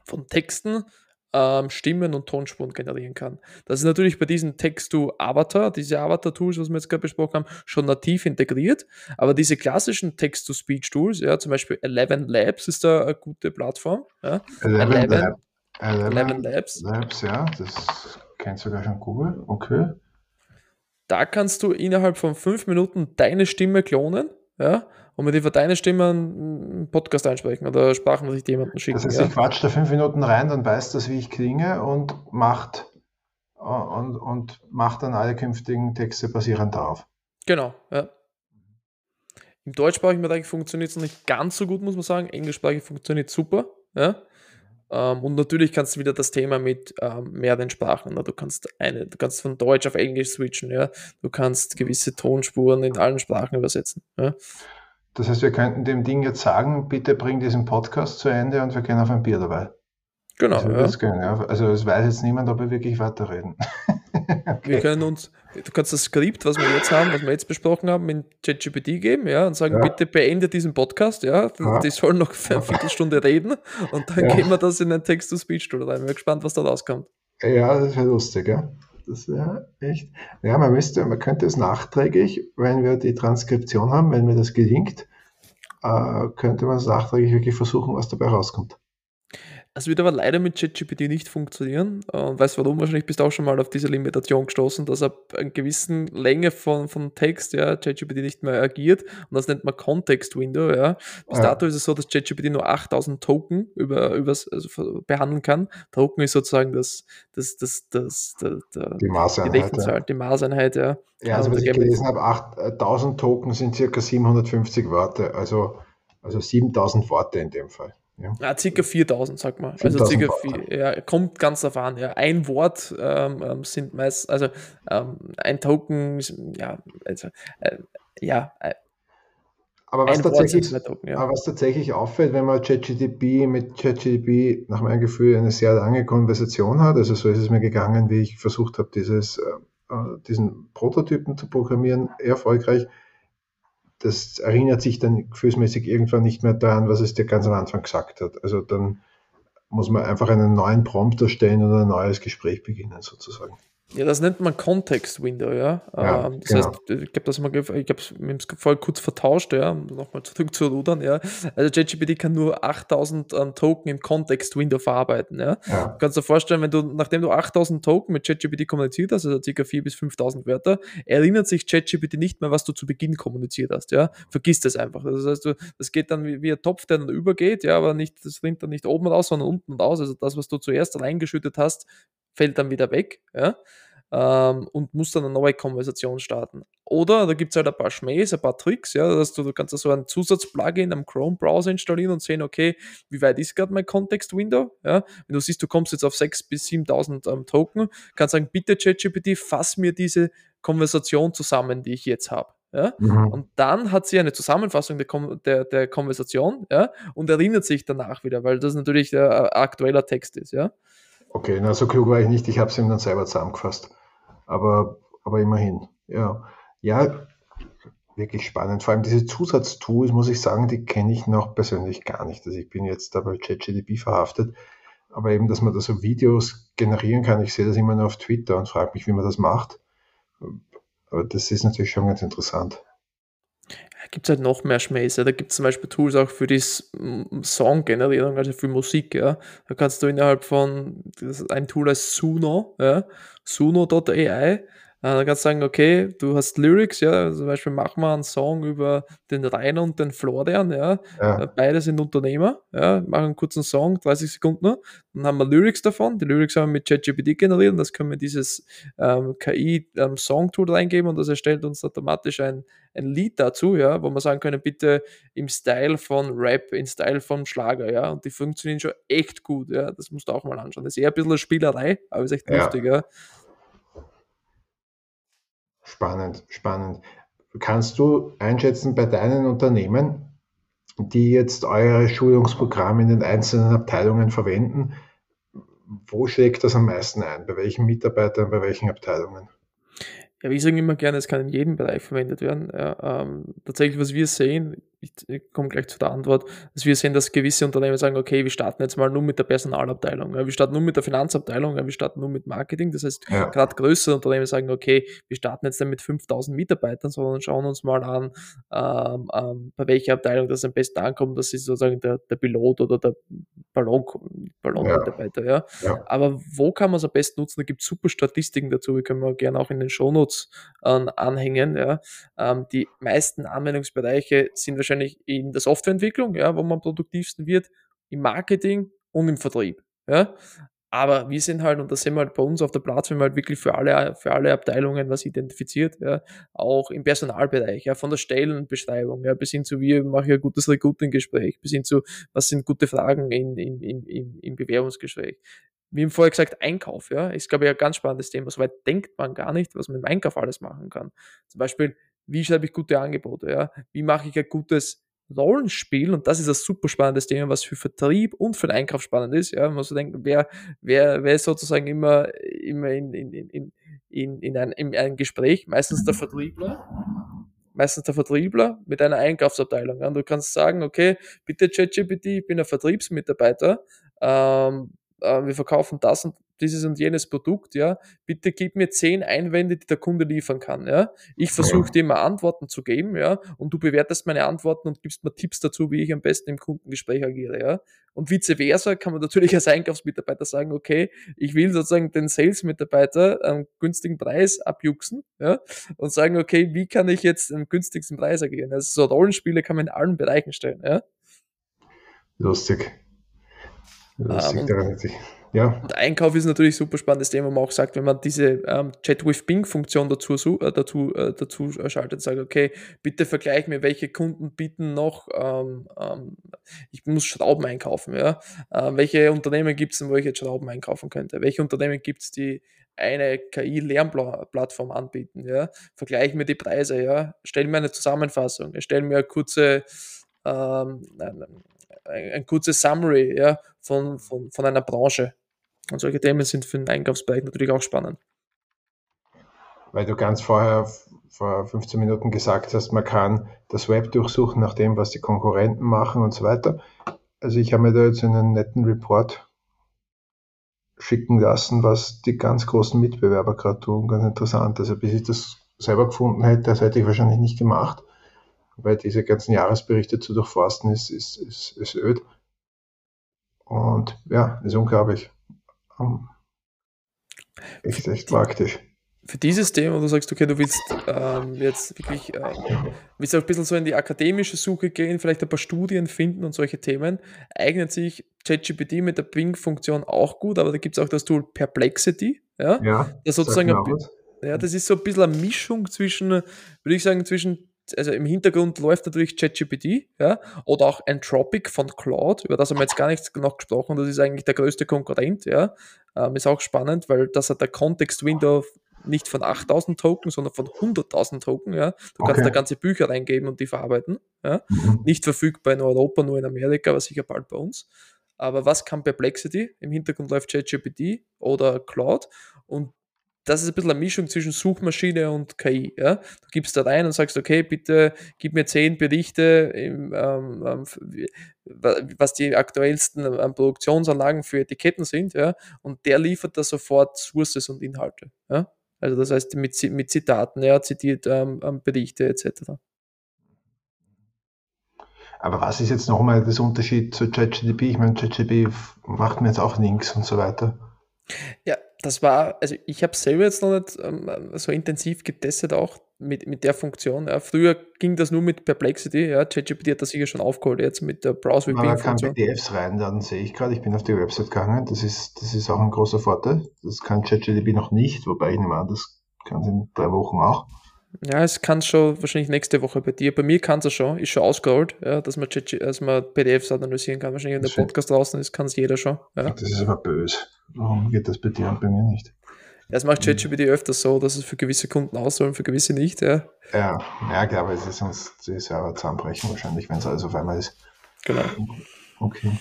von Texten ähm, Stimmen und Tonspuren generieren kann. Das ist natürlich bei diesen Text-to-Avatar, diese Avatar-Tools, was wir jetzt gerade besprochen haben, schon nativ integriert. Aber diese klassischen Text-to-Speech-Tools, ja, zum Beispiel Eleven Labs ist da eine gute Plattform. Ja. Eleven, Eleven, Lab, Eleven, Eleven Labs. Labs, ja, das kennt sogar schon Google. Okay. Da kannst du innerhalb von fünf Minuten deine Stimme klonen, ja, und mit deiner Stimme einen Podcast einsprechen oder Sprachnachricht jemanden schicken. Das heißt, ja. ich quatsch da fünf Minuten rein, dann weiß das, wie ich klinge und macht, und, und macht dann alle künftigen Texte basierend darauf. Genau, ja. Im deutschsprachigen Bereich funktioniert es noch nicht ganz so gut, muss man sagen. Englischsprachig funktioniert super. Ja? Ähm, und natürlich kannst du wieder das Thema mit ähm, mehreren Sprachen. Ne? Du kannst eine, du kannst von Deutsch auf Englisch switchen, ja. Du kannst gewisse Tonspuren in allen Sprachen übersetzen. Ja? Das heißt, wir könnten dem Ding jetzt sagen, bitte bring diesen Podcast zu Ende und wir gehen auf ein Bier dabei. Genau. Also, ja. können, ja. also es weiß jetzt niemand, ob wir wirklich weiterreden. Wir können uns, du kannst das Skript, was wir jetzt haben, was wir jetzt besprochen haben, in ChatGPT geben, ja, und sagen, Ja. bitte beende diesen Podcast, ja, Ja. die sollen noch für eine Viertelstunde reden und dann Ja. geben wir das in ein Text-to-Speech-Tool rein. Bin gespannt, was da rauskommt. Ja, das wäre lustig, ja. Das wäre echt. Ja, man müsste, man könnte es nachträglich, wenn wir die Transkription haben, wenn mir das gelingt, äh, könnte man es nachträglich wirklich versuchen, was dabei rauskommt. Das wird aber leider mit ChatGPT nicht funktionieren. Äh, Und weißt du warum? Wahrscheinlich bist du auch schon mal auf diese Limitation gestoßen, dass ab einer gewissen Länge von, von Text ja, ChatGPT nicht mehr agiert. Und das nennt man Context Window. Ja. Bis Ja. dato ist es so, dass ChatGPT nur 8000 Token über, übers, also behandeln kann. Token ist sozusagen das, das, das, das, das, das Die die Maßeinheit. Ja, Rechenzahl, die Maßeinheit. Ja. ja also Also was ich gelesen habe, 8000 Token sind circa 750 Worte, also, also 7000 Worte in dem Fall. Ja. Ja, circa 4000, sag mal. Also 4000 circa Wort. vier, ja, kommt ganz darauf an. Ja. Ein Wort ähm, ähm, sind meist, also ähm, ein Token, ja, also, äh, ja, äh, Aber was tatsächlich, Token, ja. Aber was tatsächlich auffällt, wenn man ChatGPT mit ChatGPT nach meinem Gefühl eine sehr lange Konversation hat, also so ist es mir gegangen, wie ich versucht habe, dieses, äh, äh, diesen Prototypen zu programmieren, erfolgreich. Das erinnert sich dann gefühlsmäßig irgendwann nicht mehr daran, was es dir ganz am Anfang gesagt hat. Also dann muss man einfach einen neuen Prompt erstellen und ein neues Gespräch beginnen, sozusagen. Ja, das nennt man Context Window, ja. Ja, ähm, das genau. heißt, ich habe das mal, ich habe es mit dem voll kurz vertauscht, ja, um nochmal zurück zu rudern, ja. Also ChatGPT kann nur 8000 ähm, Token im Context Window verarbeiten, ja. Ja, Du kannst dir vorstellen, wenn du, nachdem du 8000 Token mit ChatGPT kommuniziert hast, also ca. 4.000 bis 5.000 Wörter, erinnert sich ChatGPT nicht mehr, was du zu Beginn kommuniziert hast, ja. Vergiss das einfach. Das heißt, du, das geht dann wie, wie ein Topf, der dann übergeht, ja, aber nicht, das rinnt dann nicht oben raus, sondern unten raus. Also das, was du zuerst reingeschüttet hast, fällt dann wieder weg, ja. Ähm, und muss dann eine neue Konversation starten. Oder da gibt es halt ein paar Schmähs, ein paar Tricks, ja, dass du, du kannst so ein Zusatzplugin am Chrome-Browser installieren und sehen, okay, wie weit ist gerade mein Context-Window, ja, wenn du siehst, du kommst jetzt auf 6.000 bis 7.000 ähm, Token, kannst sagen, bitte ChatGPT, fass mir diese Konversation zusammen, die ich jetzt habe. Ja? mhm. Und dann hat sie eine Zusammenfassung der, Kon der, der Konversation ja? und erinnert sich danach wieder, weil das natürlich der aktueller Text ist. Ja? Okay, na, so klug war ich nicht. Ich habe es ihm dann selber zusammengefasst. Aber, aber immerhin. Ja. ja, wirklich spannend. Vor allem diese Zusatztools, muss ich sagen, die kenne ich noch persönlich gar nicht. Also ich bin jetzt da bei ChatGDP verhaftet. Aber eben, dass man da so Videos generieren kann, ich sehe das immer nur auf Twitter und frage mich, wie man das macht. Aber das ist natürlich schon ganz interessant. Gibt es halt noch mehr Schmähse. Da gibt es zum Beispiel Tools auch für die Song-Generierung, also für Musik, ja. Da kannst du innerhalb von, ein Tool als Suno, ja, suno.ai, dann kannst du sagen, okay, du hast Lyrics, ja, zum Beispiel mach mal einen Song über den Rainer und den Florian, ja, Ja, beide sind Unternehmer, ja, machen einen kurzen Song, 30 Sekunden, dann haben wir Lyrics davon, die Lyrics haben wir mit ChatGPT generiert und das können wir dieses ähm, KI-Song-Tool ähm, reingeben und das erstellt uns automatisch ein, ein Lied dazu, ja, wo wir sagen können, bitte im Style von Rap, im Style von Schlager, ja, und die funktionieren schon echt gut, ja, das musst du auch mal anschauen. Das ist eher ein bisschen eine Spielerei, aber ist echt Ja. lustig, ja. Spannend, spannend. Kannst du einschätzen bei deinen Unternehmen, die jetzt eure Schulungsprogramme in den einzelnen Abteilungen verwenden, wo schlägt das am meisten ein? Bei welchen Mitarbeitern, bei welchen Abteilungen? Ja, wir sagen immer gerne, es kann in jedem Bereich verwendet werden. Ja, ähm, tatsächlich, was wir sehen, ich, komme gleich zu der Antwort, dass wir sehen, dass gewisse Unternehmen sagen, okay, wir starten jetzt mal nur mit der Personalabteilung, ja, wir starten nur mit der Finanzabteilung, ja, wir starten nur mit Marketing. Das heißt, Ja, gerade größere Unternehmen sagen, okay, wir starten jetzt dann mit 5000 Mitarbeitern, sondern schauen uns mal an, ähm, ähm, bei welcher Abteilung das am besten ankommt. Das ist sozusagen der, der Pilot oder der Ballon, Ballonmitarbeiter. Ja. ja, Aber wo kann man es am besten nutzen? Da gibt es super Statistiken dazu, die können wir gerne auch in den Shownotes ähm, anhängen. Ja. Ähm, die meisten Anwendungsbereiche sind wahrscheinlich in der Softwareentwicklung, ja, wo man am produktivsten wird, im Marketing und im Vertrieb. Ja. Aber wir sind halt, und das sehen wir halt bei uns auf der Plattform halt wirklich für alle, für alle Abteilungen was identifiziert, ja, auch im Personalbereich, ja, von der Stellenbeschreibung, ja, bis hin zu, wie mache ich ein gutes Recruiting-Gespräch, bis hin zu, was sind gute Fragen in, in, in, in, im Bewerbungsgespräch. Wie vorher gesagt, Einkauf, ja, ist, glaube ich, ein ganz spannendes Thema. Soweit denkt man gar nicht, was man im Einkauf alles machen kann. Zum Beispiel, wie schreibe ich gute Angebote, ja, wie mache ich ein gutes Rollenspiel, und das ist ein super spannendes Thema, was für Vertrieb und für den Einkauf spannend ist. Ja, man muss denken, wer, wer, wer ist sozusagen immer, immer in, in, in, in, in, ein, in ein Gespräch, meistens der Vertriebler, meistens der Vertriebler mit einer Einkaufsabteilung. Und du kannst sagen, okay, bitte ChatGPT, ich bin ein Vertriebsmitarbeiter, ähm, äh, wir verkaufen das und dieses und jenes Produkt, ja, bitte gib mir zehn Einwände, die der Kunde liefern kann, ja. Ich versuche dir mal Antworten zu geben, ja, und du bewertest meine Antworten und gibst mir Tipps dazu, wie ich am besten im Kundengespräch agiere, ja. Und vice versa kann man natürlich als Einkaufsmitarbeiter sagen, okay, ich will sozusagen den Sales-Mitarbeiter am günstigen Preis abjuxen, ja, und sagen, okay, wie kann ich jetzt am günstigsten Preis agieren? Also so Rollenspiele kann man in allen Bereichen stellen, ja. lustig. Lustig, Ähm, daran hätte ich. Ja, Und Einkauf ist natürlich ein super spannendes Thema, wo man auch sagt, wenn man diese ähm, Chat with Bing-Funktion dazu, äh, dazu, äh, dazu schaltet, sagt, okay, bitte vergleich mir, welche Kunden bieten noch, ähm, ähm, ich muss Schrauben einkaufen, ja. Äh, welche Unternehmen gibt es denn, wo ich jetzt Schrauben einkaufen könnte? Welche Unternehmen gibt es, die eine KI-Lernplattform anbieten, ja? Vergleich mir die Preise, ja. Stell mir eine Zusammenfassung, erstell mir eine kurze, ähm, ein, ein kurzes Summary, ja, von, von, von einer Branche. Und solche Themen sind für den Einkaufsbereich natürlich auch spannend. weil du ganz vorher, vor 15 Minuten gesagt hast, man kann das Web durchsuchen nach dem, was die Konkurrenten machen und so weiter. Also ich habe mir da jetzt einen netten Report schicken lassen, was die ganz großen Mitbewerber gerade tun. Ganz interessant. Also bis ich das selber gefunden hätte, das hätte ich wahrscheinlich nicht gemacht, weil diese ganzen Jahresberichte zu durchforsten ist, ist, ist, ist öd. Und ja, ist unglaublich. Um, echt, echt praktisch. Für dieses Thema, du sagst, okay, du willst ähm, jetzt wirklich, ähm, willst auch ein bisschen so in die akademische Suche gehen, vielleicht ein paar Studien finden und solche Themen, eignet sich ChatGPT mit der Bing-Funktion auch gut, aber da gibt es auch das Tool Perplexity, ja, Ja, das sozusagen. Ja, das ist so ein bisschen eine Mischung zwischen, würde ich sagen, zwischen, also im Hintergrund läuft natürlich ChatGPT, ja, oder auch Anthropic von Cloud, über das haben wir jetzt gar nicht noch gesprochen, das ist eigentlich der größte Konkurrent, ja. Ähm, ist auch spannend, weil das hat der Context-Window nicht von 8000 Token, sondern von 100.000 Token, ja. Du kannst Okay. da ganze Bücher reingeben und die verarbeiten, ja. Mhm. Nicht verfügbar in Europa, nur in Amerika, aber sicher bald bei uns. Aber was kann Perplexity? Im Hintergrund läuft ChatGPT oder Cloud und das ist ein bisschen eine Mischung zwischen Suchmaschine und KI. Ja? Du gibst da rein und sagst, okay, bitte gib mir zehn Berichte, im, ähm, ähm, was die aktuellsten ähm, Produktionsanlagen für Etiketten sind, ja? und der liefert da sofort Sources und Inhalte. Ja? Also das heißt mit, mit Zitaten, ja, zitiert ähm, ähm, Berichte etc. Aber was ist jetzt nochmal das Unterschied zu ChatGPT? Ich meine, ChatGPT macht mir jetzt auch Links und so weiter. Ja, das war, also ich habe selber jetzt noch nicht ähm, so intensiv getestet, auch mit, mit der Funktion. Ja. Früher ging das nur mit Perplexity, ja. ChatGPT hat das sicher schon aufgeholt, jetzt mit der browser Man kann PDFs rein, dann sehe ich gerade, ich bin auf die Website gegangen, das ist, das ist auch ein großer Vorteil. Das kann ChatGPT noch nicht, wobei ich nehme an, das kann es in drei Wochen auch. Ja, es kann schon wahrscheinlich nächste Woche bei dir. Bei mir kann es schon, ist schon ausgerollt, ja, dass, man dass man PDFs analysieren kann. Wahrscheinlich, wenn der Podcast draußen ist, kann es jeder schon. Ja. Das ist aber böse. Warum geht das bei dir und bei mir nicht? Das macht ChatGPT öfters so, dass es für gewisse Kunden aussoll und für gewisse nicht. Ja, ja, ja klar, aber es ist uns die Server zusammenbrechen wahrscheinlich, wenn es alles auf einmal ist. Genau. Okay.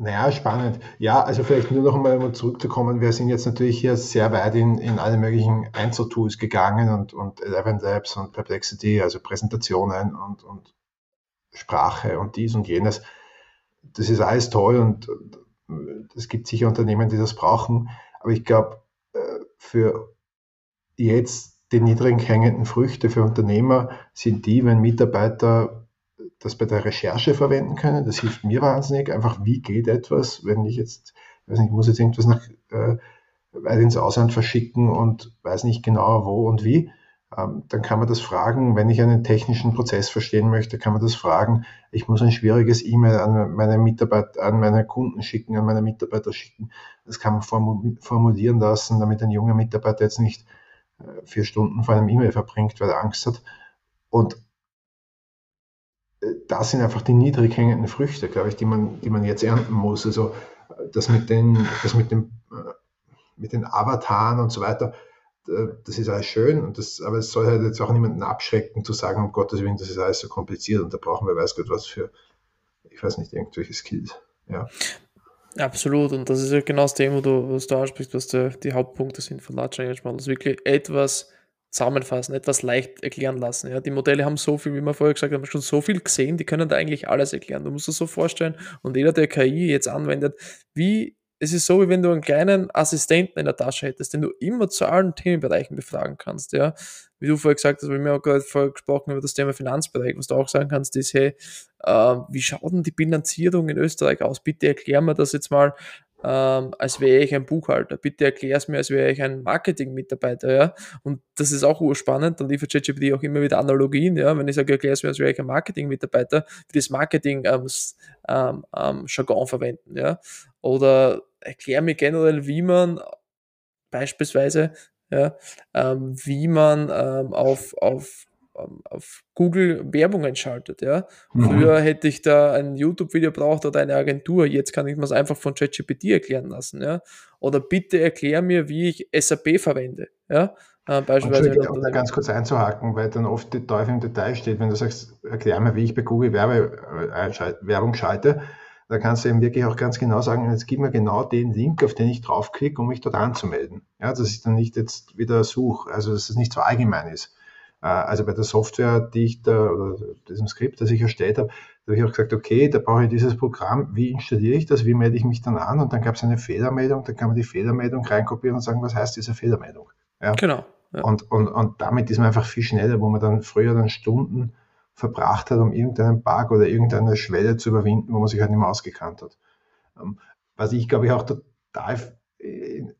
Naja, spannend. Ja, also vielleicht nur noch einmal zurückzukommen. Wir sind jetzt natürlich hier sehr weit in, in alle möglichen Einzeltools gegangen und, und Eleven Labs und Perplexity, also Präsentationen und, und Sprache und dies und jenes. Das ist alles toll und es gibt sicher Unternehmen, die das brauchen. Aber ich glaube, äh, für jetzt die niedrigen hängenden Früchte für Unternehmer sind die, wenn Mitarbeiter das bei der Recherche verwenden können. Das hilft mir wahnsinnig. Einfach, wie geht etwas, wenn ich jetzt, weiß nicht, ich muss jetzt irgendwas nach äh, weit ins Ausland verschicken und weiß nicht genau wo und wie. Ähm, dann kann man das fragen, wenn ich einen technischen Prozess verstehen möchte, kann man das fragen. Ich muss ein schwieriges E-Mail an meine Mitarbeiter, an meine Kunden schicken, an meine Mitarbeiter schicken. Das kann man formulieren lassen, damit ein junger Mitarbeiter jetzt nicht äh, vier Stunden vor einem E-Mail verbringt, weil er Angst hat. Und das sind einfach die niedrig hängenden Früchte, glaube ich, die man, die man jetzt ernten muss. Also das mit den, das mit dem, äh, mit den Avataren und so weiter, äh, das ist alles schön, und das, aber es soll halt jetzt auch niemanden abschrecken zu sagen, um Gottes Willen, das ist alles so kompliziert und da brauchen wir weiß Gott was für, ich weiß nicht, irgendwelche Skills. Ja. Absolut, und das ist ja genau das Thema, was du ansprichst, was der, die Hauptpunkte sind von Large Language Models. Wirklich etwas zusammenfassen, etwas leicht erklären lassen. Ja, die Modelle haben so viel, wie wir vorher gesagt haben, schon so viel gesehen, die können da eigentlich alles erklären. Du musst es so vorstellen und jeder, der KI jetzt anwendet, wie es ist so, wie wenn du einen kleinen Assistenten in der Tasche hättest, den du immer zu allen Themenbereichen befragen kannst. Ja? Wie du vorher gesagt hast, wir haben ja auch gerade vorher gesprochen über das Thema Finanzbereich, was du auch sagen kannst, ist, hey, äh, wie schaut denn die Bilanzierung in Österreich aus? Bitte erklär mir das jetzt mal ähm, als wäre ich ein Buchhalter. Bitte erklär es mir, als wäre ich ein Marketing-Mitarbeiter, ja. Und das ist auch urspannend. Dann liefert ChatGPT auch immer wieder Analogien, ja. Wenn ich sage, erklär es mir, als wäre ich ein Marketing-Mitarbeiter, wie das Marketing-Jargon ähm, ähm, ähm verwenden, ja. Oder erklär mir generell, wie man beispielsweise, ja, ähm, wie man ähm, auf, auf auf Google Werbung schaltet. Ja? Mhm. Früher hätte ich da ein YouTube-Video braucht oder eine Agentur, jetzt kann ich mir es einfach von ChatGPT erklären lassen. Ja? Oder bitte erklär mir, wie ich SAP verwende. Ja? Äh, beispielsweise um da ganz kurz einzuhaken, weil dann oft die Teufel im Detail steht, wenn du sagst, erklär mir, wie ich bei Google Werbe, äh, Werbung schalte, da kannst du eben wirklich auch ganz genau sagen, jetzt gib mir genau den Link, auf den ich draufklicke, um mich dort anzumelden. Ja, dass ich dann nicht jetzt wieder suche, also dass es nicht so allgemein ist. Äh, also bei der Software, die ich da, oder diesem Skript, das ich erstellt habe, da habe ich auch gesagt, okay, da brauche ich dieses Programm, wie installiere ich das, wie melde ich mich dann an? Und dann gab es eine Fehlermeldung, dann kann man die Fehlermeldung reinkopieren und sagen, was heißt diese Fehlermeldung? Ja? Genau. Ja. Und, und, und damit ist man einfach viel schneller, wo man dann früher dann Stunden verbracht hat, um irgendeinen Bug oder irgendeine Schwelle zu überwinden, wo man sich halt nicht mehr ausgekannt hat. Ähm, was ich glaube ich auch total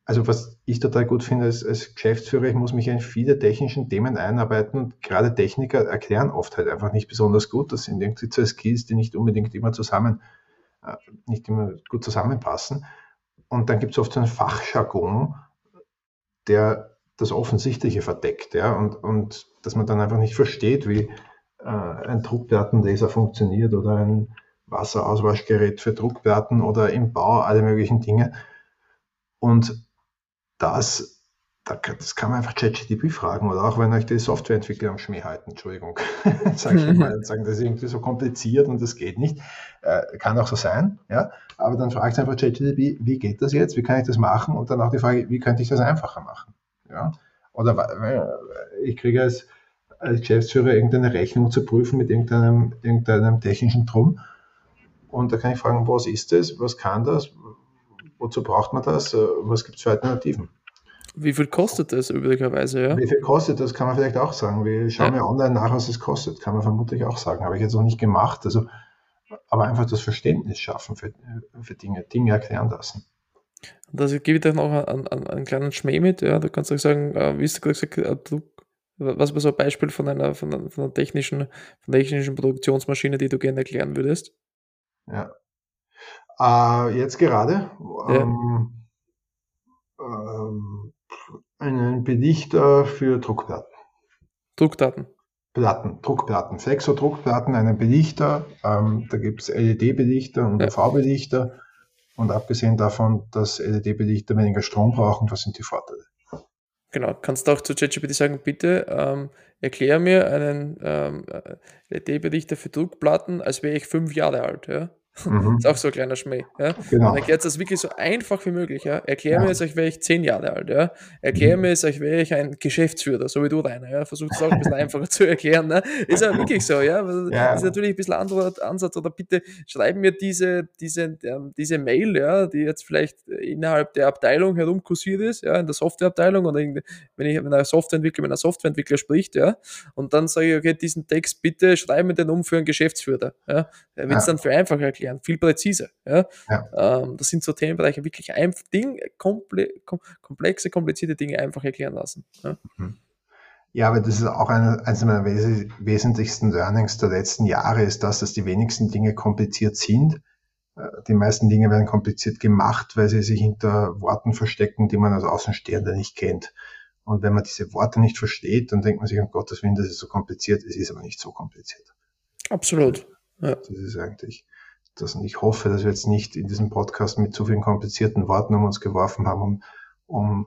also was ich total gut finde als, als Geschäftsführer, ich muss mich in viele technischen Themen einarbeiten und gerade Techniker erklären oft halt einfach nicht besonders gut. Das sind irgendwie zwei Skills, die nicht unbedingt immer zusammen, äh, nicht immer gut zusammenpassen. Und dann gibt es oft so einen Fachjargon, der das Offensichtliche verdeckt, ja, und, und dass man dann einfach nicht versteht, wie äh, ein Druckplattenleser funktioniert oder ein Wasserauswaschgerät für Druckplatten oder im Bau alle möglichen Dinge und das, das kann man einfach ChatGTP fragen oder auch wenn euch die Softwareentwickler am Schmäh halten, Entschuldigung, sage ich mal, sagen, das ist irgendwie so kompliziert und das geht nicht. Äh, kann auch so sein, ja. Aber dann fragt einfach ChatGTP, wie geht das jetzt? Wie kann ich das machen? Und dann auch die Frage, wie könnte ich das einfacher machen? Ja. Oder ich kriege als, als Geschäftsführer irgendeine Rechnung zu prüfen mit irgendeinem, irgendeinem technischen Drum. Und da kann ich fragen, was ist das? Was kann das? Wozu braucht man das? Äh, was gibt es für Alternativen? Wie viel kostet das üblicherweise? Ja? Wie viel kostet das, kann man vielleicht auch sagen. Wir schauen ja. mir online nach, was es kostet, kann man vermutlich auch sagen. Habe ich jetzt noch nicht gemacht. Also, aber einfach das Verständnis schaffen für, für Dinge, Dinge erklären lassen. Und das gebe ich dir noch einen, einen, einen, kleinen Schmäh mit. Ja, du kannst auch sagen, äh, wie hast du gesagt, äh, du, was wäre so ein Beispiel von einer, von einer, von einer technischen, von einer technischen Produktionsmaschine, die du gerne erklären würdest? Ja. Äh, jetzt gerade ja. ähm, ähm, einen Bedichter für Druckplatten. Druckdaten. Platten, Druckplatten, Flexo-Druckplatten, einen Belichter, ähm, da gibt es LED-Belichter und ja. UV-Belichter und abgesehen davon, dass LED-Belichter weniger Strom brauchen, was sind die Vorteile? Genau, kannst du auch zu ChatGPT sagen, bitte ähm, erklär mir einen ähm, äh, LED-Belichter für Druckplatten, als wäre ich fünf Jahre alt. Ja? Mhm. ist auch so ein kleiner Schmäh. Ja? Genau. Und erklärt das wirklich so einfach wie möglich. Ja? Erklär ja. mir es, als wäre ich zehn Jahre alt. Ja? Erklär mhm. mir es, als wäre ich ein Geschäftsführer, so wie du deiner. Ja? Versuch es auch ein bisschen einfacher zu erklären. Ne? Ist ja wirklich so. Ja? ja? Ist natürlich ein bisschen anderer Ansatz. Oder bitte schreib mir diese, diese, ähm, diese Mail, ja, die jetzt vielleicht innerhalb der Abteilung herumkursiert ist, ja, in der Softwareabteilung oder in, wenn ich mit einer Softwareentwickler mit einer Softwareentwickler spricht, ja, und dann sage ich, okay, diesen Text bitte schreib mir den um für einen Geschäftsführer. Ja? Er wird es dann für einfach erklären erklären, viel präziser. Ja? ja. Ähm, das sind so Themenbereiche, wirklich einfach Ding, komple komplexe, komplizierte Dinge einfach erklären lassen. Ja, mhm. ja aber das ist auch eine, eines meiner wes wesentlichsten Learnings der letzten Jahre, ist das, dass die wenigsten Dinge kompliziert sind. Äh, die meisten Dinge werden kompliziert gemacht, weil sie sich hinter Worten verstecken, die man als Außenstehender nicht kennt. Und wenn man diese Worte nicht versteht, dann denkt man sich, um Gottes Willen, das ist so kompliziert. Es ist aber nicht so kompliziert. Absolut. Ja. Das ist eigentlich das. Und ich hoffe, dass wir jetzt nicht in diesem Podcast mit zu vielen komplizierten Worten um uns geworfen haben, um, um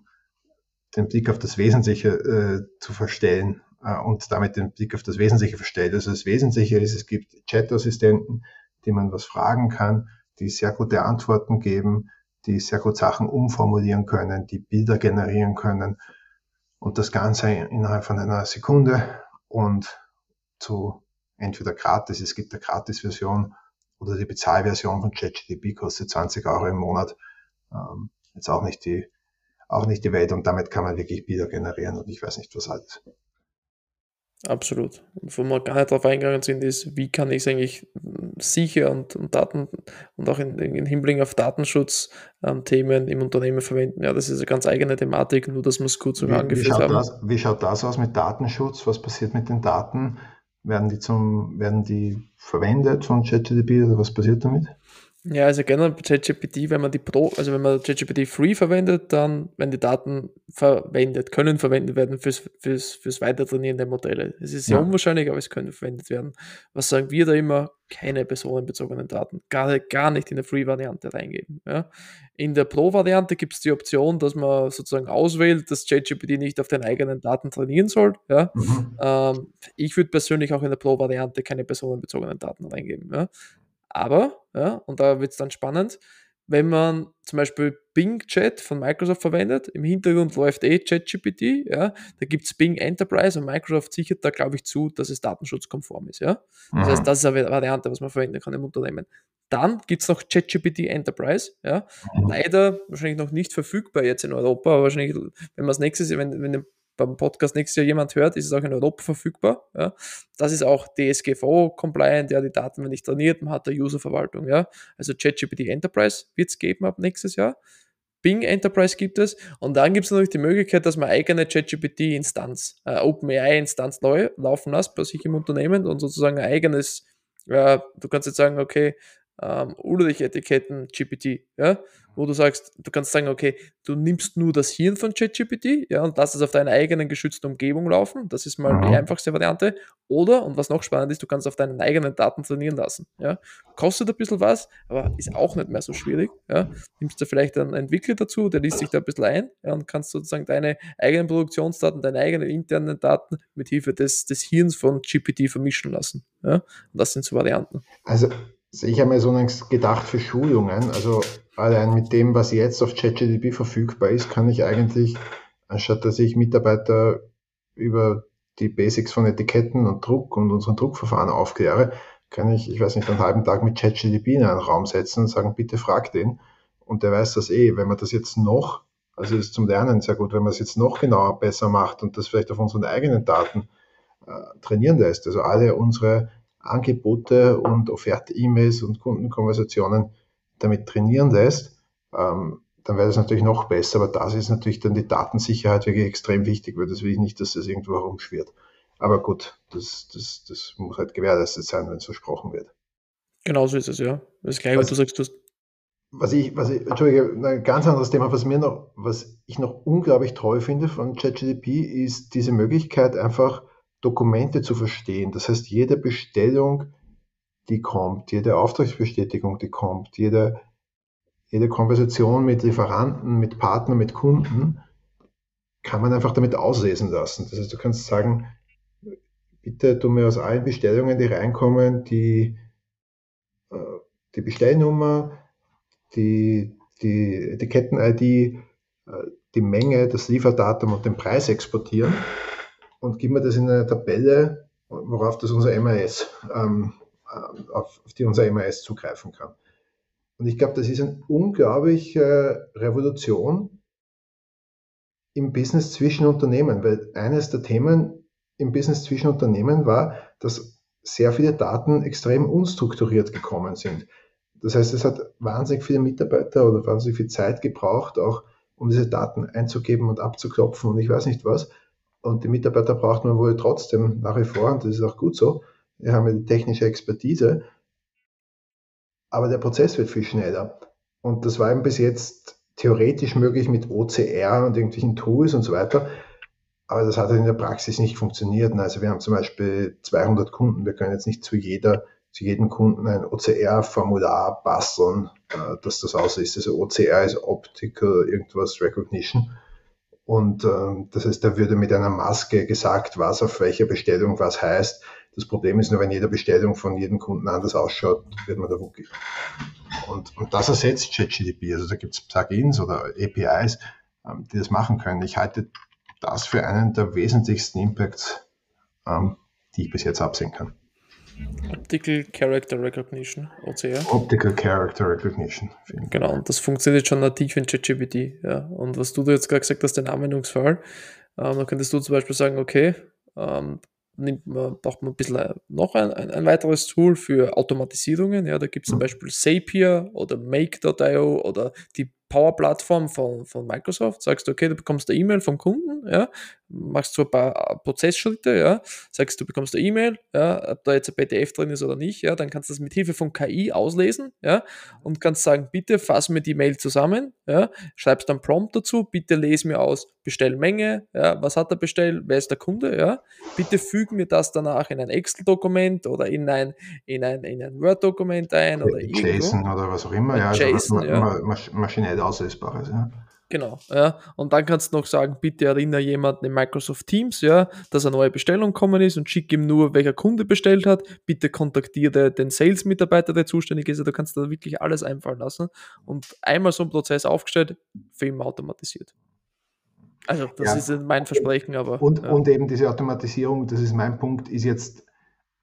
den Blick auf das Wesentliche äh, zu verstellen äh, und damit den Blick auf das Wesentliche verstellt. Also das Wesentliche ist, es gibt Chat-Assistenten, die man was fragen kann, die sehr gute Antworten geben, die sehr gut Sachen umformulieren können, die Bilder generieren können und das Ganze innerhalb von einer Sekunde und zu entweder gratis, es gibt eine Gratis-Version oder die Bezahlversion von ChatGPT kostet 20 Euro im Monat. Ähm, jetzt auch nicht die, auch nicht die Welt und damit kann man wirklich Bilder generieren und ich weiß nicht was alles. Absolut. Wo wir gar nicht darauf eingegangen sind, ist, wie kann ich es eigentlich sicher und, und Daten und auch in, in Hinblick auf Datenschutzthemen ähm, im Unternehmen verwenden. Ja, das ist eine ganz eigene Thematik, nur dass wir es kurz so angeführt haben. Das, wie schaut das aus mit Datenschutz? Was passiert mit den Daten? Werden die zum, werden die verwendet von ChatGPT oder was passiert damit? Ja, also generell bei ChatGPT, wenn man die Pro, also wenn man ChatGPT Free verwendet, dann werden die Daten verwendet, können verwendet werden fürs, fürs, fürs Weitertrainieren der Modelle. Es ist sehr ja. unwahrscheinlich, aber es können verwendet werden. Was sagen wir da immer? Keine personenbezogenen Daten. Gar, gar nicht in der Free-Variante reingeben. Ja. In der Pro-Variante gibt es die Option, dass man sozusagen auswählt, dass ChatGPT nicht auf den eigenen Daten trainieren soll. Ja. Mhm. Ähm, ich würde persönlich auch in der Pro-Variante keine personenbezogenen Daten reingeben. Ja. Aber, ja, und da wird es dann spannend, wenn man zum Beispiel Bing Chat von Microsoft verwendet, im Hintergrund läuft eh ChatGPT, ja, da gibt es Bing Enterprise und Microsoft sichert da, glaube ich, zu, dass es datenschutzkonform ist. Ja? Das heißt, mhm. das ist eine Variante, was man verwenden kann im Unternehmen. Dann gibt es noch ChatGPT Enterprise, ja. Mhm. Leider wahrscheinlich noch nicht verfügbar jetzt in Europa, aber wahrscheinlich, wenn man das nächstes Jahr, wenn, wenn beim Podcast nächstes Jahr jemand hört, ist es auch in Europa verfügbar. Ja. Das ist auch DSGVO-compliant, ja, die Daten werden nicht trainiert, man hat der Userverwaltung. Ja. Also ChatGPT Enterprise wird es geben ab nächstes Jahr. Bing Enterprise gibt es und dann gibt es natürlich die Möglichkeit, dass man eigene ChatGPT-Instanz, äh, OpenAI-Instanz neu laufen lässt bei sich im Unternehmen und sozusagen ein eigenes, äh, du kannst jetzt sagen, okay, ähm, Ulrich-Etiketten GPT, ja, wo du sagst, du kannst sagen, okay, du nimmst nur das Hirn von ChatGPT, ja, und lass es auf deiner eigenen geschützten Umgebung laufen. Das ist mal die einfachste Variante. Oder, und was noch spannend ist, du kannst auf deinen eigenen Daten trainieren lassen. Ja. Kostet ein bisschen was, aber ist auch nicht mehr so schwierig. Ja. Nimmst du vielleicht einen Entwickler dazu, der liest sich da ein bisschen ein ja, und kannst sozusagen deine eigenen Produktionsdaten, deine eigenen internen Daten mit Hilfe des, des Hirns von GPT vermischen lassen. Ja. Und das sind so Varianten. Also ich habe mir so gedacht für Schulungen, also allein mit dem, was jetzt auf ChatGPT verfügbar ist, kann ich eigentlich, anstatt dass ich Mitarbeiter über die Basics von Etiketten und Druck und unseren Druckverfahren aufkläre, kann ich, ich weiß nicht, einen halben Tag mit ChatGPT in einen Raum setzen und sagen, bitte frag den. Und der weiß das eh. Wenn man das jetzt noch, also ist zum Lernen sehr gut, wenn man es jetzt noch genauer besser macht und das vielleicht auf unseren eigenen Daten äh, trainieren lässt. Also alle unsere Angebote und Offerte-E-Mails und Kundenkonversationen damit trainieren lässt, ähm, dann wäre das natürlich noch besser, aber da ist natürlich dann die Datensicherheit wirklich extrem wichtig, weil das will ich nicht, dass das irgendwo herumschwirrt. Aber gut, das, das, das muss halt gewährleistet sein, wenn es versprochen wird. Genauso ist es, ja. Das gleiche, was du sagst, du was ich, was ich, Entschuldige, ein ganz anderes Thema, was mir noch, was ich noch unglaublich toll finde von ChatGDP, ist diese Möglichkeit, einfach Dokumente zu verstehen. Das heißt, jede Bestellung, die kommt, jede Auftragsbestätigung, die kommt, jede, jede Konversation mit Lieferanten, mit Partnern, mit Kunden, kann man einfach damit auslesen lassen. Das heißt, du kannst sagen, bitte tu mir aus allen Bestellungen, die reinkommen, die, äh, die Bestellnummer, die, die Etiketten-ID, äh, die Menge, das Lieferdatum und den Preis exportieren und gib mir das in eine Tabelle, worauf das unser MAS, ähm, äh, auf, auf, die unser MAS zugreifen kann. Und ich glaube, das ist eine unglaubliche Revolution im Business zwischen Unternehmen, weil eines der Themen im Business zwischen Unternehmen war, dass sehr viele Daten extrem unstrukturiert gekommen sind. Das heißt, es hat wahnsinnig viele Mitarbeiter oder wahnsinnig viel Zeit gebraucht, auch um diese Daten einzugeben und abzuklopfen und ich weiß nicht was. Und die Mitarbeiter braucht man wohl trotzdem nach wie vor, und das ist auch gut so. Wir haben ja die technische Expertise, aber der Prozess wird viel schneller. Und das war eben bis jetzt theoretisch möglich mit OCR und irgendwelchen Tools und so weiter. Aber das hat in der Praxis nicht funktioniert. Also wir haben zum Beispiel 200 Kunden. Wir können jetzt nicht zu jeder zu jedem Kunden ein OCR-Formular basteln, äh, dass das aus ist. Also OCR ist Optical irgendwas Recognition. Und äh, das heißt, da würde mit einer Maske gesagt, was auf welcher Bestellung was heißt. Das Problem ist nur, wenn jede Bestellung von jedem Kunden anders ausschaut, wird man da wuckig. Und, und das ersetzt ChatGDP. Also da gibt es Plugins oder APIs, ähm, die das machen können. Ich halte das für einen der wesentlichsten Impacts, ähm, die ich bis jetzt absehen kann. Optical Character Recognition, OCR. Optical Character Recognition. Genau, und das funktioniert schon nativ in ChatGPT. Ja. Und was du jetzt gerade gesagt hast, den Anwendungsfall, ähm, dann könntest du zum Beispiel sagen, okay, ähm, nimmt man, braucht man ein bisschen äh, noch ein, ein, ein weiteres Tool für Automatisierungen. Ja, da gibt es zum mhm. Beispiel Zapier oder Make.io oder die Power-Plattform von, von Microsoft, sagst du, okay, du bekommst eine E-Mail vom Kunden, ja, machst so ein paar äh, Prozessschritte, ja, sagst du bekommst eine E-Mail, ja, ob da jetzt ein PDF drin ist oder nicht, ja, dann kannst du das mit Hilfe von KI auslesen, ja, und kannst sagen, bitte fass mir die Mail zusammen, ja, schreibst dann Prompt dazu, bitte lese mir aus Bestellmenge, ja, was hat er bestellt, wer ist der Kunde, ja, bitte füg mir das danach in ein Excel-Dokument oder in ein, in ein, in ein Word-Dokument ein oder JSON oder was auch immer, ja, also JSON, ja. maschinell Auslesbares. Ja. Genau, ja. Und dann kannst du noch sagen, bitte erinnere jemanden in Microsoft Teams, ja, dass eine neue Bestellung gekommen ist und schick ihm nur, welcher Kunde bestellt hat. Bitte kontaktiere den Sales-Mitarbeiter, der zuständig ist. Du kannst da wirklich alles einfallen lassen. Und einmal so ein Prozess aufgestellt, für ihn automatisiert. Also, das ja. ist mein Versprechen, aber. Und, ja. und eben diese Automatisierung, das ist mein Punkt, ist jetzt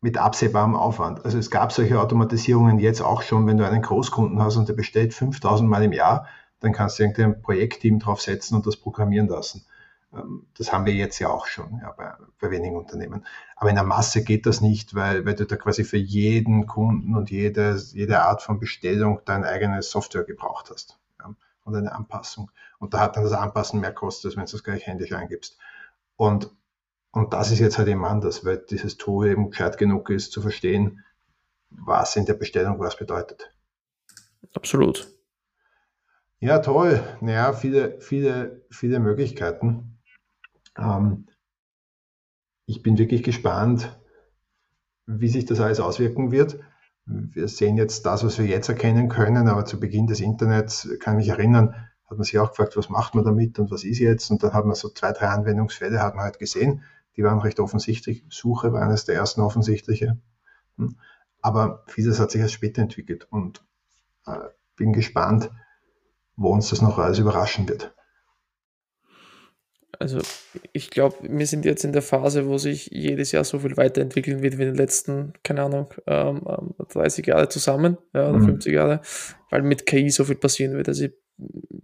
mit absehbarem Aufwand. Also es gab solche Automatisierungen jetzt auch schon, wenn du einen Großkunden hast und der bestellt 5000 Mal im Jahr, dann kannst du irgendein Projektteam draufsetzen und das programmieren lassen. Ähm, das haben wir jetzt ja auch schon ja, bei, bei, wenigen Unternehmen. Aber in der Masse geht das nicht, weil, weil du da quasi für jeden Kunden und jede, jede Art von Bestellung deine eigene Software gebraucht hast ja, und eine Anpassung. Und da hat dann das Anpassen mehr Kosten, als wenn du es gleich händisch eingibst. Und und das ist jetzt halt eben anders, weil dieses Tool eben gescheit genug ist, zu verstehen, was in der Bestellung was bedeutet. Absolut. Ja, toll. Naja, viele, viele, viele Möglichkeiten. Ähm, ich bin wirklich gespannt, wie sich das alles auswirken wird. Wir sehen jetzt das, was wir jetzt erkennen können, aber zu Beginn des Internets kann ich mich erinnern, hat man sich auch gefragt, was macht man damit und was ist jetzt? Und dann hat man so zwei, drei Anwendungsfälle, hat man halt gesehen die waren recht offensichtlich. Suche war eines der ersten offensichtliche. Hm. Aber vieles hat sich erst später entwickelt und äh, bin gespannt, wo uns das noch alles überraschen wird. Also ich glaube, wir sind jetzt in der Phase, wo sich jedes Jahr so viel weiterentwickeln wird wie in den letzten, keine Ahnung, ähm, 30 ähm, Jahre zusammen ja, oder mhm. 50 Jahre, weil mit KI so viel passieren wird. Also ich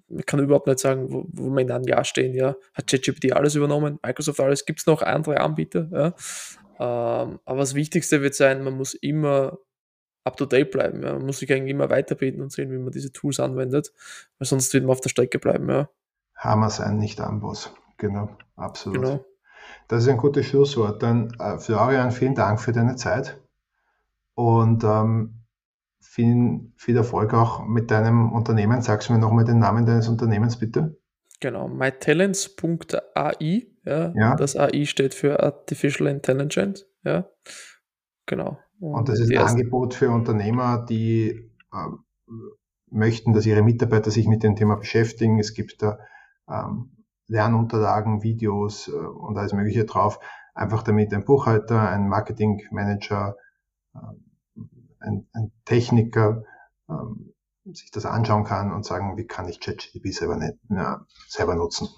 man kann überhaupt nicht sagen, wo, wo wir in einem Jahr stehen. Ja. Hat ChatGPT alles übernommen, Microsoft alles, gibt es noch andere Anbieter. Ja. Ähm, aber das Wichtigste wird sein, man muss immer up-to-date bleiben. Ja. Man muss sich eigentlich immer weiterbilden und sehen, wie man diese Tools anwendet, weil sonst wird man auf der Strecke bleiben. Ja. Hammer sein, nicht Amboss. Genau, absolut. Genau. Das ist ein gutes Schlusswort. Dann, äh, Florian, vielen Dank für deine Zeit und ähm, viel, viel Erfolg auch mit deinem Unternehmen. Sagst du mir nochmal den Namen deines Unternehmens, bitte? Genau, mytalents.ai. Ja, ja. Das AI steht für Artificial Intelligence. Ja, genau. Und, das ist ein Angebot für Unternehmer, die äh, möchten, dass ihre Mitarbeiter sich mit dem Thema beschäftigen. Es gibt da ähm, Lernunterlagen, Videos äh, und alles Mögliche drauf. Einfach damit ein Buchhalter, ein Marketingmanager, äh, ein, ein Techniker ähm, sich das anschauen kann und sagen, wie kann ich ChatGPT selber, nicht, ja, selber nutzen.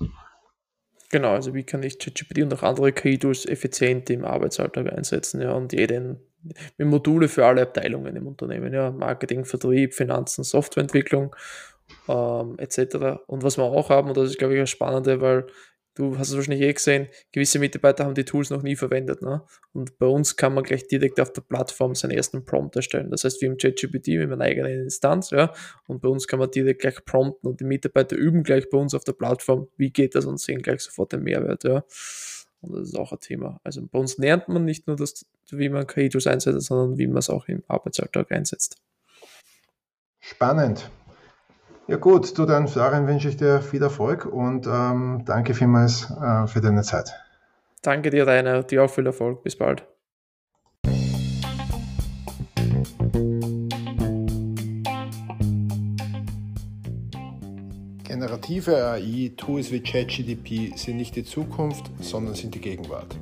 Genau, also wie kann ich ChatGPT und auch andere KI-Tools effizient im Arbeitsalltag einsetzen, ja, und jeden mit Module für alle Abteilungen im Unternehmen, ja, Marketing, Vertrieb, Finanzen, Softwareentwicklung ähm, etc. Und was wir auch haben, und das ist, glaube ich, das Spannende, weil du hast es wahrscheinlich eh gesehen, gewisse Mitarbeiter haben die Tools noch nie verwendet. Ne? Und bei uns kann man gleich direkt auf der Plattform seinen ersten Prompt erstellen. Das heißt, wir haben ChatGPT mit einer eigenen Instanz, ja, und bei uns kann man direkt gleich prompten und die Mitarbeiter üben gleich bei uns auf der Plattform, wie geht das und sehen gleich sofort den Mehrwert, ja. Und das ist auch ein Thema. Also bei uns lernt man nicht nur, das, wie man KI-Tools einsetzt, sondern wie man es auch im Arbeitsalltag einsetzt. Spannend. Ja gut, du dann, Florian, wünsche ich dir viel Erfolg und ähm, danke vielmals äh, für deine Zeit. Danke dir, Rainer, dir auch viel Erfolg. Bis bald. Generative AI, Tools wie ChatGDP sind nicht die Zukunft, sondern sind die Gegenwart.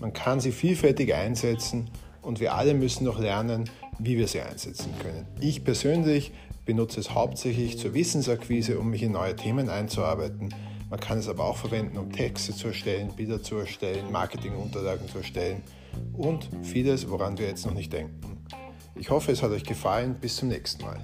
Man kann sie vielfältig einsetzen und wir alle müssen noch lernen, wie wir sie einsetzen können. Ich persönlich benutze es hauptsächlich zur Wissensakquise, um mich in neue Themen einzuarbeiten. Man kann es aber auch verwenden, um Texte zu erstellen, Bilder zu erstellen, Marketingunterlagen zu erstellen und vieles, woran wir jetzt noch nicht denken. Ich hoffe, es hat euch gefallen. Bis zum nächsten Mal.